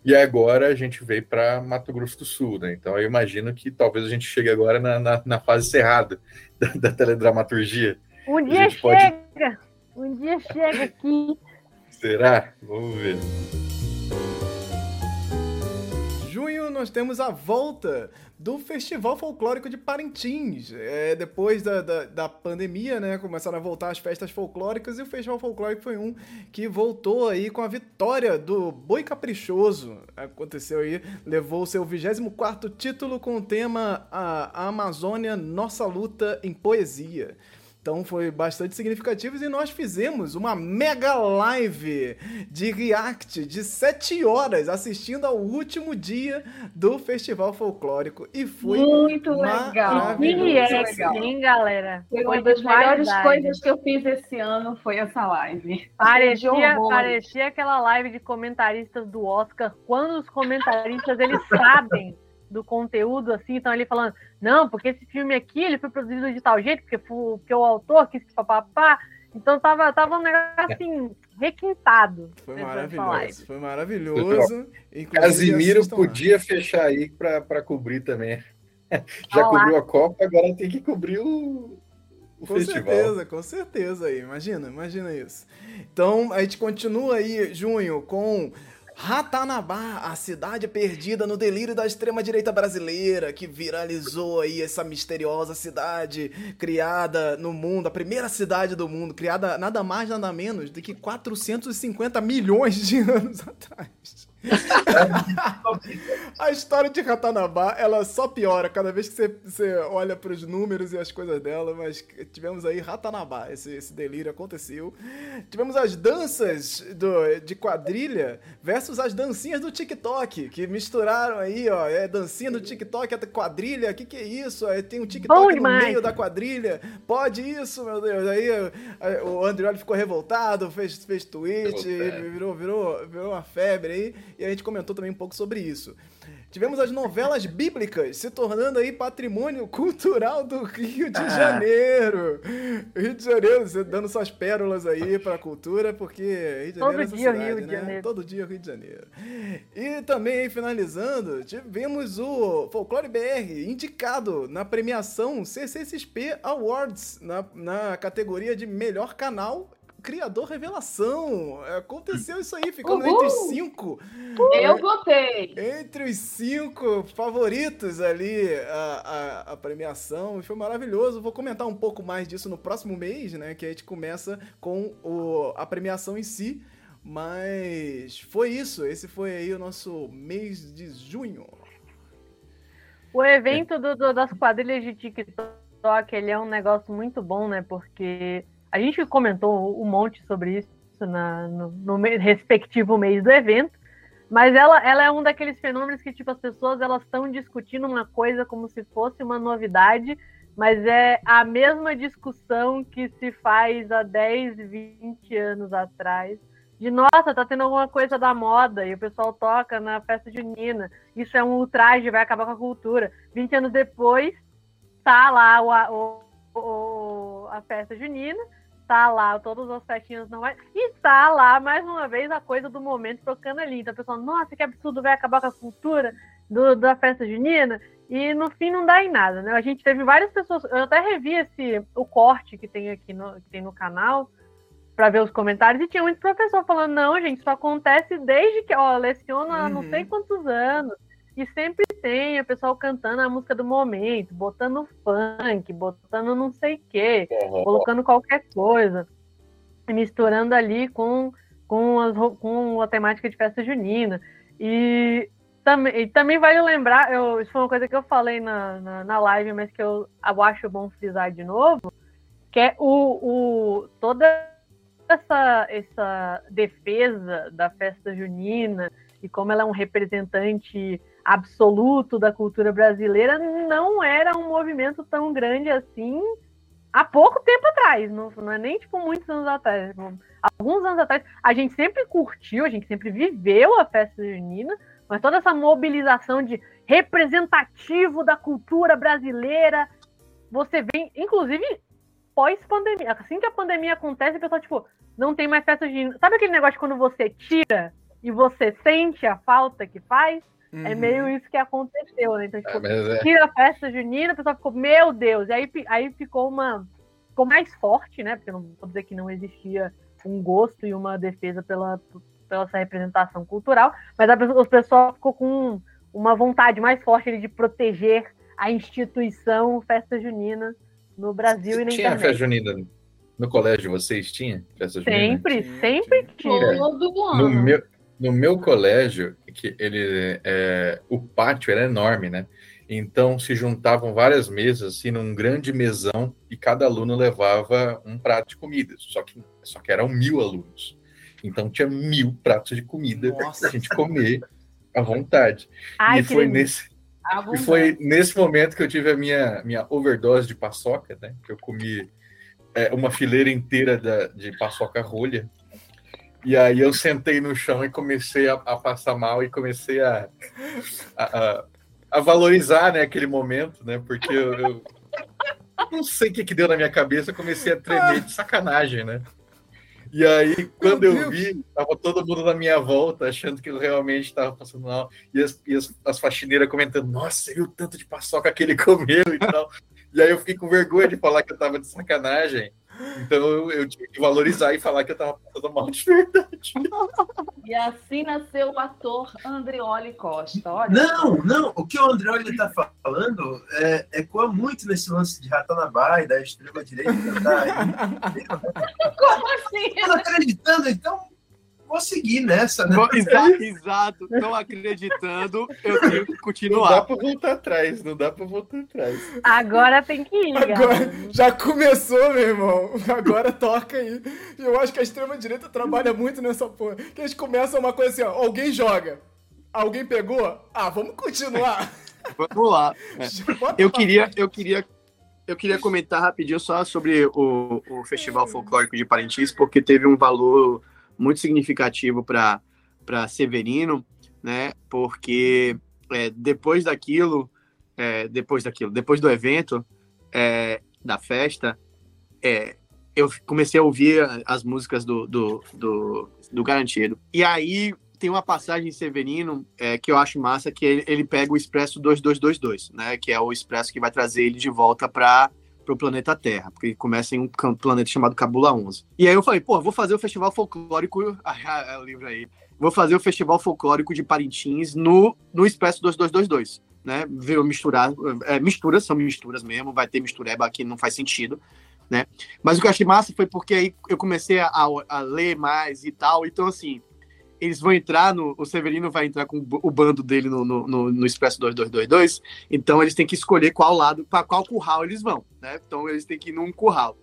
E agora a gente veio para Mato Grosso do Sul, né? Então eu imagino que talvez a gente chegue agora na, na, na fase cerrada da, da, teledramaturgia. Um dia chega! Pode... Um dia chega aqui. Será? Vamos ver. Junho nós temos a volta do Festival Folclórico de Parintins. É, depois da, da, da, pandemia, né, começaram a voltar as festas folclóricas e o Festival Folclórico foi um que voltou aí com a vitória do Boi Caprichoso. Aconteceu aí, levou o seu 24º título com o tema a, a Amazônia, Nossa Luta em Poesia. Então foi bastante significativo e nós fizemos uma mega live de react de 7 horas assistindo ao último dia do Festival Folclórico e foi muito legal. Que react, hein, galera? Foi uma das melhores coisas que eu fiz esse ano foi essa live. Parecia, parecia aquela live de comentaristas do Oscar, quando os comentaristas eles sabem do conteúdo, assim, então ele falando, não, porque esse filme aqui ele foi produzido de tal jeito, porque, porque o autor quis papapá. Então tava, tava um negócio assim, requintado. Foi maravilhoso, foi maravilhoso. Casimiro podia lá. fechar aí para cobrir também. Já Olá. cobriu a Copa, agora tem que cobrir o, o com festival. certeza, com certeza aí. Imagina, imagina isso. Então, a gente continua aí, junho, com Ratanabá, a cidade perdida no delírio da extrema-direita brasileira, que viralizou aí essa misteriosa cidade criada no mundo, a primeira cidade do mundo, criada nada mais nada menos do que 450 milhões de anos atrás a história de Ratanabá, ela só piora cada vez que você, você olha para os números e as coisas dela, mas tivemos aí Ratanabá, esse, esse delírio aconteceu. Tivemos as danças do, de quadrilha versus as dancinhas do TikTok, que misturaram aí, ó, é dancinha do TikTok, até quadrilha, o que que é isso? Aí tem um TikTok no meio da quadrilha, pode isso, meu Deus. Aí o Andrioli ficou revoltado, fez, fez tweet, virou, virou, virou uma febre aí e a gente comentou também um pouco sobre isso. Tivemos as novelas bíblicas se tornando aí patrimônio cultural do Rio de ah. Janeiro. Rio de Janeiro, você dando suas pérolas aí para a cultura, porque Rio de Janeiro Todo é dia cidade, Rio de né? Janeiro. Todo dia Rio de Janeiro. E também, finalizando, tivemos o Folclore BR indicado na premiação CCXP Awards, na, na categoria de melhor canal Criador Revelação. Aconteceu isso aí, ficando entre os cinco. Eu votei. Entre os cinco favoritos ali a, a, a, premiação. E foi maravilhoso. Vou comentar um pouco mais disso no próximo mês, né? Que a gente começa com o, a premiação em si. Mas foi isso. Esse foi aí o nosso mês de junho. O evento do, do, das quadrilhas de TikTok, ele é um negócio muito bom, né? Porque a gente comentou um monte sobre isso na, no, no respectivo mês do evento, mas ela, ela é um daqueles fenômenos que, tipo, as pessoas elas estão discutindo uma coisa como se fosse uma novidade, mas é a mesma discussão que se faz há 10, 20 anos atrás, de nossa, tá tendo alguma coisa da moda e o pessoal toca na festa junina. Isso é um ultraje, vai acabar com a cultura. 20 anos depois, tá lá o, o, o a festa junina, tá lá todas as festinhas não vai. E tá lá, mais uma vez, a coisa do momento tocando ali. Então, o pessoal, nossa, que absurdo, vai acabar com a cultura do, da festa junina. E no fim não dá em nada, né? A gente teve várias pessoas. Eu até revi esse, o corte que tem aqui no, que tem no canal para ver os comentários e tinha muito professor falando: não, gente, isso acontece desde que, ó, leciona há não sei uhum. quantos anos. E sempre tem o pessoal cantando a música do momento, botando funk, botando não sei o quê, uhum. colocando qualquer coisa, misturando ali com, com, as, com a temática de festa junina. E também, e também vale lembrar, eu, isso foi uma coisa que eu falei na, na, na live, mas que eu, acho bom frisar de novo, que é o, o, toda essa, essa defesa da festa junina e como ela é um representante absoluto da cultura brasileira, não era um movimento tão grande assim há pouco tempo atrás, não, não é nem tipo muitos anos atrás. Alguns anos atrás, a gente sempre curtiu, a gente sempre viveu a festa junina, mas toda essa mobilização de representativo da cultura brasileira, você vem, inclusive, pós-pandemia. Assim que a pandemia acontece, o pessoal, tipo, não tem mais festa junina. Sabe aquele negócio quando você tira e você sente a falta que faz? É uhum. É meio isso que aconteceu, né? Então, é, tipo, é, tira a festa junina, o pessoal ficou, meu Deus, e aí, aí ficou uma. Ficou mais forte, né? Porque não vou dizer que não existia um gosto e uma defesa pela, pela essa representação cultural, mas a, o pessoal ficou com uma vontade mais forte de proteger a instituição festa junina no Brasil e na tinha internet. Tinha festa junina no colégio, vocês tinham festa junina? Sempre, sempre tinha. Todo ano. No meu, no meu colégio, que ele, é, o pátio era enorme, né? Então se juntavam várias mesas assim num grande mesão e cada aluno levava um prato de comida. Só que só que eram mil alunos, então tinha mil pratos de comida para a gente comer à vontade. Ai, e foi nesse e foi nesse momento que eu tive a minha minha overdose de paçoca, né? Que eu comi é, uma fileira inteira da, de paçoca rolha e aí eu sentei no chão e comecei a, a passar mal e comecei a, a, a, valorizar né, aquele momento, né? Porque eu, eu não sei o que, que deu na minha cabeça, comecei a tremer de sacanagem, né? E aí, quando eu vi, tava todo mundo na minha volta, achando que eu realmente estava passando mal. E as, e as, as faxineiras comentando, nossa, você viu tanto de paçoca que ele comeu e tal. E aí eu fiquei com vergonha de falar que eu tava de sacanagem. Então eu, eu tive que valorizar e falar que eu tava passando mal de verdade. E assim nasceu o ator Andrioli Costa. Olha. Não, não, o que o Andrioli está falando é, ecoa muito nesse lance de Ratanabá e da extrema-direita. Como assim? Estou acreditando, então vou seguir nessa, né? Exato, não acreditando, eu tenho que continuar. Não dá pra voltar atrás, não dá pra voltar atrás. Agora tem que ir, Agora, Já começou, meu irmão. Agora toca aí. Eu acho que a extrema-direita trabalha muito nessa porra. Que eles começam uma coisa assim, ó, alguém joga. Alguém pegou? Ah, vamos continuar. Vamos lá. É. Eu queria, eu queria eu queria comentar rapidinho só sobre o, o Festival Folclórico de Parintins, porque teve um valor muito significativo para Severino, né? Porque é, depois daquilo, é, depois daquilo, depois do evento, é, da festa, é, eu comecei a ouvir as músicas do, do, do, do Garantido. E aí tem uma passagem em Severino é, que eu acho massa, que ele, ele pega o Expresso 2222, né? Que é o Expresso que vai trazer ele de volta para pro planeta Terra, porque começa em um planeta chamado Cabula 11. E aí eu falei, pô, vou fazer o festival folclórico, ah, é o livro aí, vou fazer o festival folclórico de Parintins no, no Expresso 2222, né, virou misturar, é, misturas, são misturas mesmo, vai ter mistureba aqui, não faz sentido, né, mas o que eu achei massa foi porque aí eu comecei a, a ler mais e tal, então assim, eles vão entrar no. O Severino vai entrar com o bando dele no, no, no, no Expresso 2222. Então eles têm que escolher qual lado, para qual curral eles vão, né? Então eles têm que ir num curral.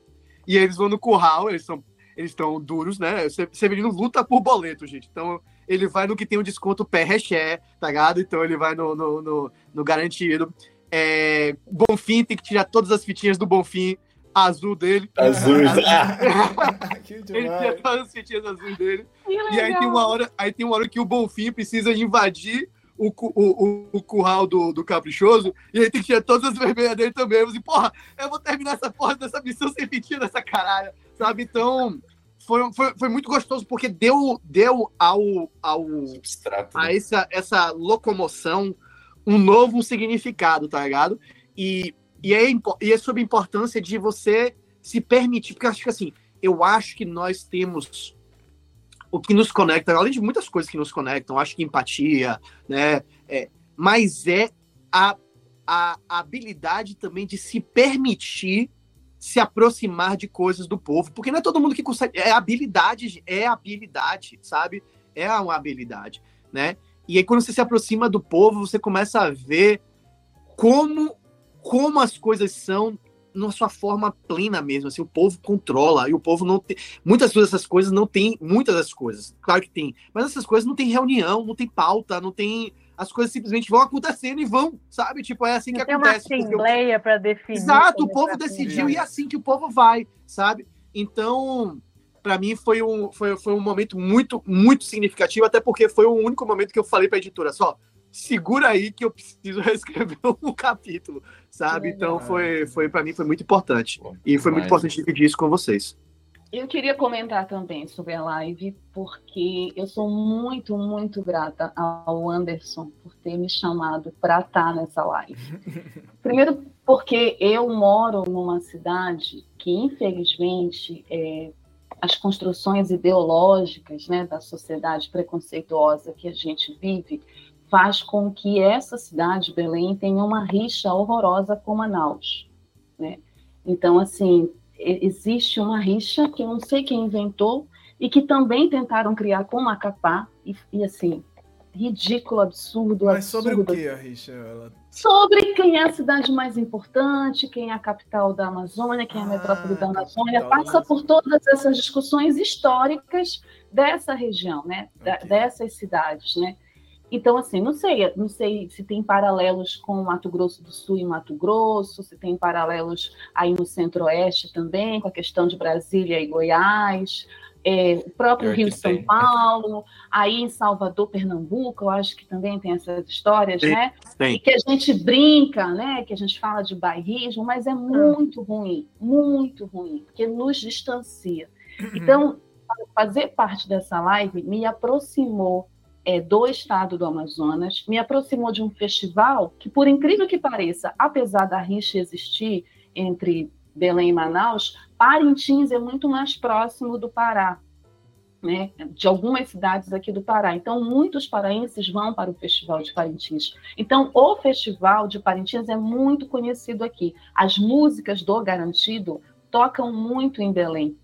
E eles vão no curral, eles são. Eles estão duros, né? O Severino luta por boleto, gente. Então ele vai no que tem um desconto pé reché, tá ligado? Então ele vai no, no, no, no garantido. É, Bonfim tem que tirar todas as fitinhas do Bonfim azul dele. Azul. que Ele tinha todas as fitinhas azuis dele. E aí tem uma hora, aí tem uma hora que o Bonfim precisa invadir o, o, o, o curral do, do Caprichoso, e aí tem que tirar todas as vermelhas dele também. Eu falei, porra, eu vou terminar essa porra dessa missão sem fitinha dessa caralho, sabe? Então, foi, foi, foi muito gostoso, porque deu, deu ao, ao, Substrato. a essa, essa locomoção um novo significado, tá ligado? E, e, é, e é sobre a importância de você se permitir, porque eu acho que assim, eu acho que nós temos o que nos conecta, além de muitas coisas que nos conectam, acho que empatia, né? É, mas é a, a, a habilidade também de se permitir se aproximar de coisas do povo, porque não é todo mundo que consegue, é habilidade, é habilidade, sabe? É uma habilidade, né? E aí quando você se aproxima do povo, você começa a ver como como as coisas são na sua forma plena mesmo, assim, o povo controla, e o povo não tem, muitas dessas coisas não tem, muitas das coisas, claro que tem, mas essas coisas não tem reunião, não tem pauta, não tem, as coisas simplesmente vão acontecendo e vão, sabe? Tipo, é assim que Não tem uma acontece. porque o- assembleia para definir. Exato, o povo decidiu e é assim que o povo vai, sabe? Então, pra mim foi um, foi, foi um momento muito, muito significativo, até porque foi o único momento que eu falei pra editora, só, segura aí que eu preciso reescrever um capítulo, sabe? Então foi, foi para mim foi muito importante. E foi muito importante dividir isso com vocês. Eu queria comentar também sobre a live, porque eu sou muito, muito grata ao Anderson por ter me chamado para estar nessa live. Primeiro, porque eu moro numa cidade que, infelizmente, é, as construções ideológicas né, da sociedade preconceituosa que a gente vive faz com que essa cidade, Belém, tenha uma rixa horrorosa com Manaus. Né? Então, assim, existe uma rixa que eu não sei quem inventou e que também tentaram criar com Macapá e, e assim ridículo, absurdo, Mas sobre o absurdo. que a rixa? Ela... Sobre quem é a cidade mais importante, quem é a capital da Amazônia, quem é a Ah, metrópole da Amazônia, passa por todas essas discussões históricas dessa região, né? Da- Ok. dessas cidades, né? Então, assim, não sei, não sei se tem paralelos com Mato Grosso do Sul e Mato Grosso, se tem paralelos aí no Centro-Oeste também, com a questão de Brasília e Goiás, é, o próprio Rio São tem. Paulo, aí em Salvador, Pernambuco, eu acho que também tem essas histórias, Tem. né? E Tem. que a gente brinca, né? Que a gente fala de bairrismo, mas é muito ruim, muito ruim, porque nos distancia. Então, fazer parte dessa live me aproximou é, do estado do Amazonas, me aproximou de um festival que, por incrível que pareça, apesar da rixa existir entre Belém e Manaus, Parintins é muito mais próximo do Pará. Né, de algumas cidades aqui do Pará. Então, muitos paraenses vão para o Festival de Parintins. Então, o Festival de Parintins é muito conhecido aqui. As músicas do Garantido tocam muito em Belém.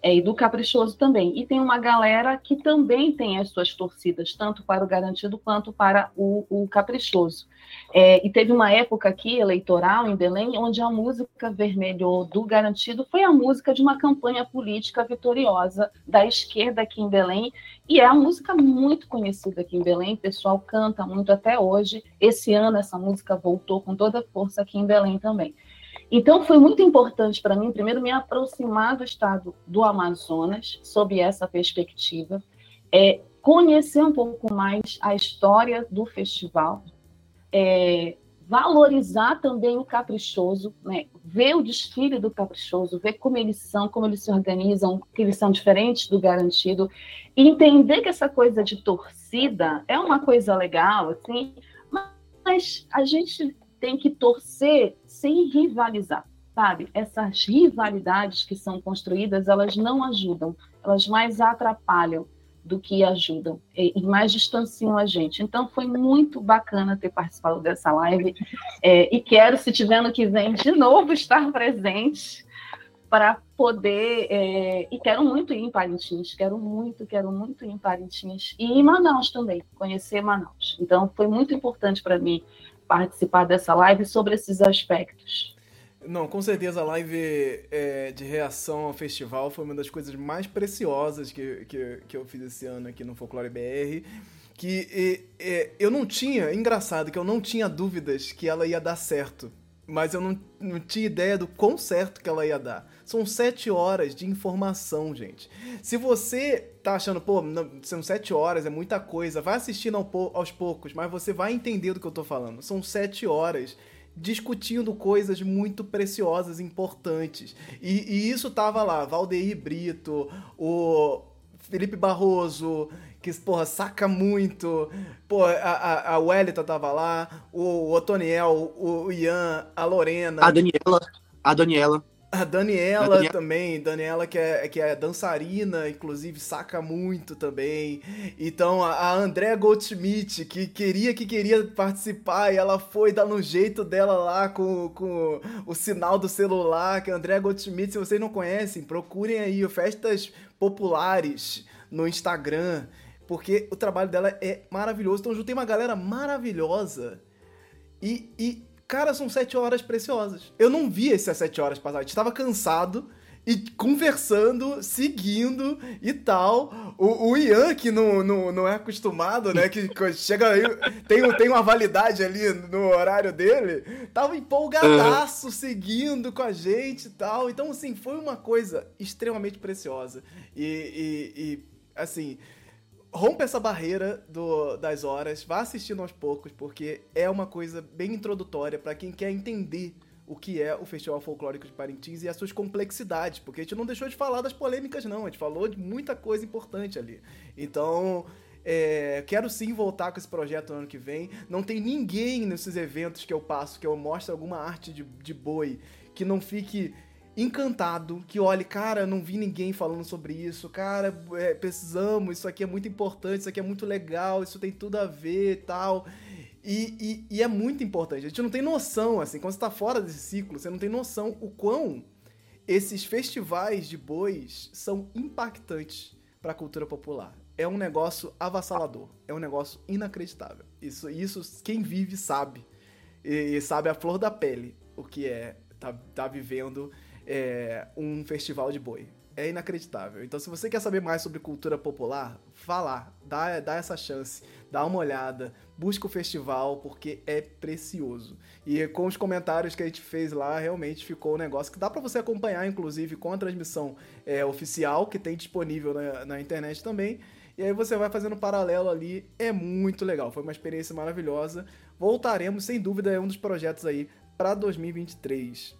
É, e do Caprichoso também. E tem uma galera que também tem as suas torcidas, tanto para o Garantido quanto para o, o Caprichoso. É, e teve uma época aqui, eleitoral, em Belém, onde a música vermelho do Garantido foi a música de uma campanha política vitoriosa da esquerda aqui em Belém, e é uma música muito conhecida aqui em Belém, o pessoal canta muito até hoje. Esse ano essa música voltou com toda a força aqui em Belém também. Então, foi muito importante para mim, primeiro, me aproximar do estado do Amazonas, sob essa perspectiva, é, conhecer um pouco mais a história do festival, é, valorizar também o caprichoso, né? ver o desfile do caprichoso, ver como eles são, como eles se organizam, que eles são diferentes do garantido, e entender que essa coisa de torcida é uma coisa legal, assim, mas a gente tem que torcer sem rivalizar, sabe? Essas rivalidades que são construídas, elas não ajudam, elas mais atrapalham do que ajudam e, mais distanciam a gente. Então foi muito bacana ter participado dessa live é, e quero, se tiver no que vem, de novo estar presente para poder é, e quero muito ir em Parintins, quero muito, quero muito ir em Parintins e em Manaus também, conhecer Manaus. Então foi muito importante para mim participar dessa live sobre esses aspectos. Não, com certeza a live é, de reação ao festival foi uma das coisas mais preciosas que, que, que eu fiz esse ano aqui no Folclore BR. Que e, e, eu não tinha, engraçado, que eu não tinha dúvidas que ela ia dar certo. mas eu não, não tinha ideia do quão certo que ela ia dar. São sete horas de informação, gente. Se você tá achando, pô, não, são sete horas, é muita coisa, vai assistindo aos poucos, mas você vai entender do que eu tô falando. São sete horas discutindo coisas muito preciosas, importantes. E, e isso tava lá, Valdeir Brito, o Felipe Barroso, que, porra, saca muito. Pô, a, a, a Wellington tava lá, o Otoniel, o Ian, a Lorena. A Daniela. A Daniela. A Daniela, também, Daniela que é, que é dançarina, inclusive saca muito também. Então a, a Andrea Goldschmidt, que queria que queria participar e ela foi dar no jeito dela lá com, com o sinal do celular, que a Andrea Goldschmidt, se vocês não conhecem, procurem aí, festas populares no Instagram porque o trabalho dela é maravilhoso. Então, juntei uma galera maravilhosa. E, e, cara, são sete horas preciosas. Eu não vi essas sete horas passar. A gente estava cansado e conversando, seguindo e tal. O, o Ian, que não, não, não é acostumado, né? Que chega aí, tem, tem uma validade ali no horário dele, tava empolgadaço, seguindo com a gente e tal. Então, assim, foi uma coisa extremamente preciosa. E, e, e assim, rompe essa barreira do, das horas, vá assistindo aos poucos, porque é uma coisa bem introdutória para quem quer entender o que é o Festival Folclórico de Parintins e as suas complexidades, porque a gente não deixou de falar das polêmicas, não, a gente falou de muita coisa importante ali. Então, é, quero sim voltar com esse projeto no ano que vem. Não tem ninguém nesses eventos que eu passo, que eu mostro alguma arte de, de boi, que não fique encantado, que olhe, cara, não vi ninguém falando sobre isso, cara, é, precisamos, isso aqui é muito importante, isso aqui é muito legal, isso tem tudo a ver e tal. E, e, e, é muito importante. A gente não tem noção, assim, quando você tá fora desse ciclo, você não tem noção o quão esses festivais de bois são impactantes para a cultura popular. É um negócio avassalador, é um negócio inacreditável. Isso, isso quem vive sabe. E, e sabe a flor da pele o que é tá, tá vivendo é, um festival de boi. É inacreditável. Então, se você quer saber mais sobre cultura popular, vá lá, dá, dá essa chance, dá uma olhada, busca o festival, porque é precioso. E com os comentários que a gente fez lá, realmente ficou um negócio que dá para você acompanhar, inclusive, com a transmissão é, oficial, que tem disponível na, na internet também. E aí você vai fazendo paralelo ali, é muito legal. Foi uma experiência maravilhosa. Voltaremos, sem dúvida, é um dos projetos aí para 2023.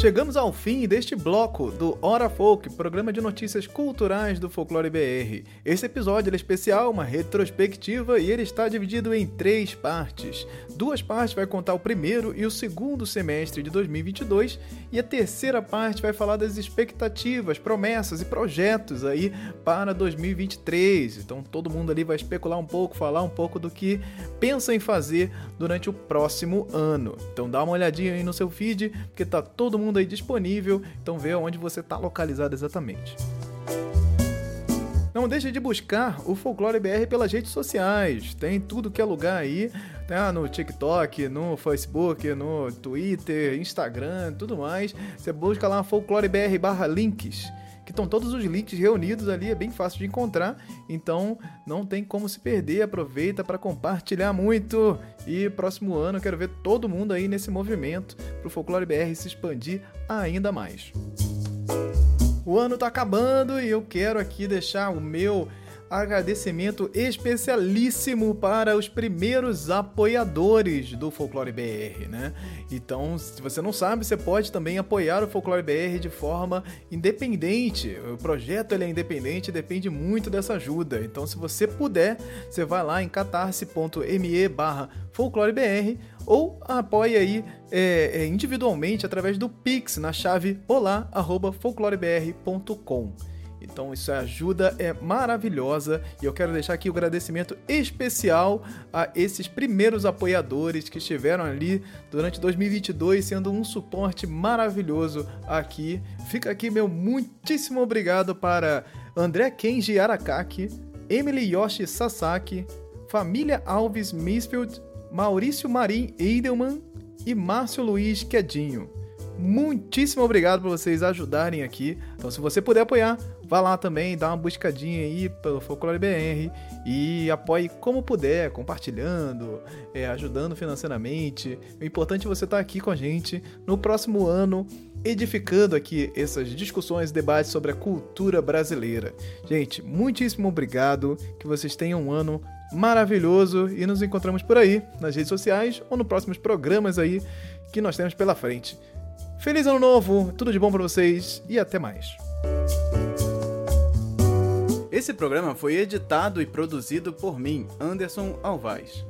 Chegamos ao fim deste bloco do Hora Folk, programa de notícias culturais do Folclore BR. Esse episódio é especial, uma retrospectiva, e ele está dividido em três partes. Duas partes vai contar o primeiro e o segundo semestre de 2022, e a terceira parte vai falar das expectativas, promessas e projetos aí para 2023. Então todo mundo ali vai especular um pouco, falar um pouco do que pensa em fazer durante o próximo ano. Então dá uma olhadinha aí no seu feed, porque tá todo mundo mundo aí disponível, então vê onde você está localizado exatamente. Não deixe de buscar o Folclore BR pelas redes sociais. Tem tudo que é lugar aí, tá? no TikTok, no Facebook, no Twitter, Instagram, tudo mais. Você busca lá Folclore BR barra links que estão todos os links reunidos ali, é bem fácil de encontrar, então não tem como se perder, aproveita para compartilhar muito. E próximo ano quero ver todo mundo aí nesse movimento para o Folclore BR se expandir ainda mais. O ano está acabando e eu quero aqui deixar o meu agradecimento especialíssimo para os primeiros apoiadores do Folclore BR, né? Então, se você não sabe, você pode também apoiar o Folclore BR de forma independente. O projeto ele é independente, depende muito dessa ajuda. Então, se você puder, você vai lá em catarse.me barra folclorebr ou apoie aí é, individualmente através do Pix na chave olá@folclorebr.com. Então isso ajuda é maravilhosa e eu quero deixar aqui o um agradecimento especial a esses primeiros apoiadores que estiveram ali durante 2022 sendo um suporte maravilhoso aqui. Fica aqui meu muitíssimo obrigado para André Kenji Arakaki, Emily Yoshi Sasaki, Família Alves Misfield, Maurício Marim Eidelman e Márcio Luiz Quedinho. muitíssimo obrigado por vocês ajudarem aqui. Então, se você puder apoiar, vá lá também, dá uma buscadinha aí pelo Folclore BR e apoie como puder, compartilhando, é, ajudando financeiramente. O importante é você estar aqui com a gente no próximo ano, edificando aqui essas discussões, debates sobre a cultura brasileira. Gente, muitíssimo obrigado, que vocês tenham um ano maravilhoso e nos encontramos por aí, nas redes sociais ou nos próximos programas aí que nós temos pela frente. Feliz ano novo, tudo de bom para vocês e até mais. Esse programa foi editado e produzido por mim, Anderson Alvaz.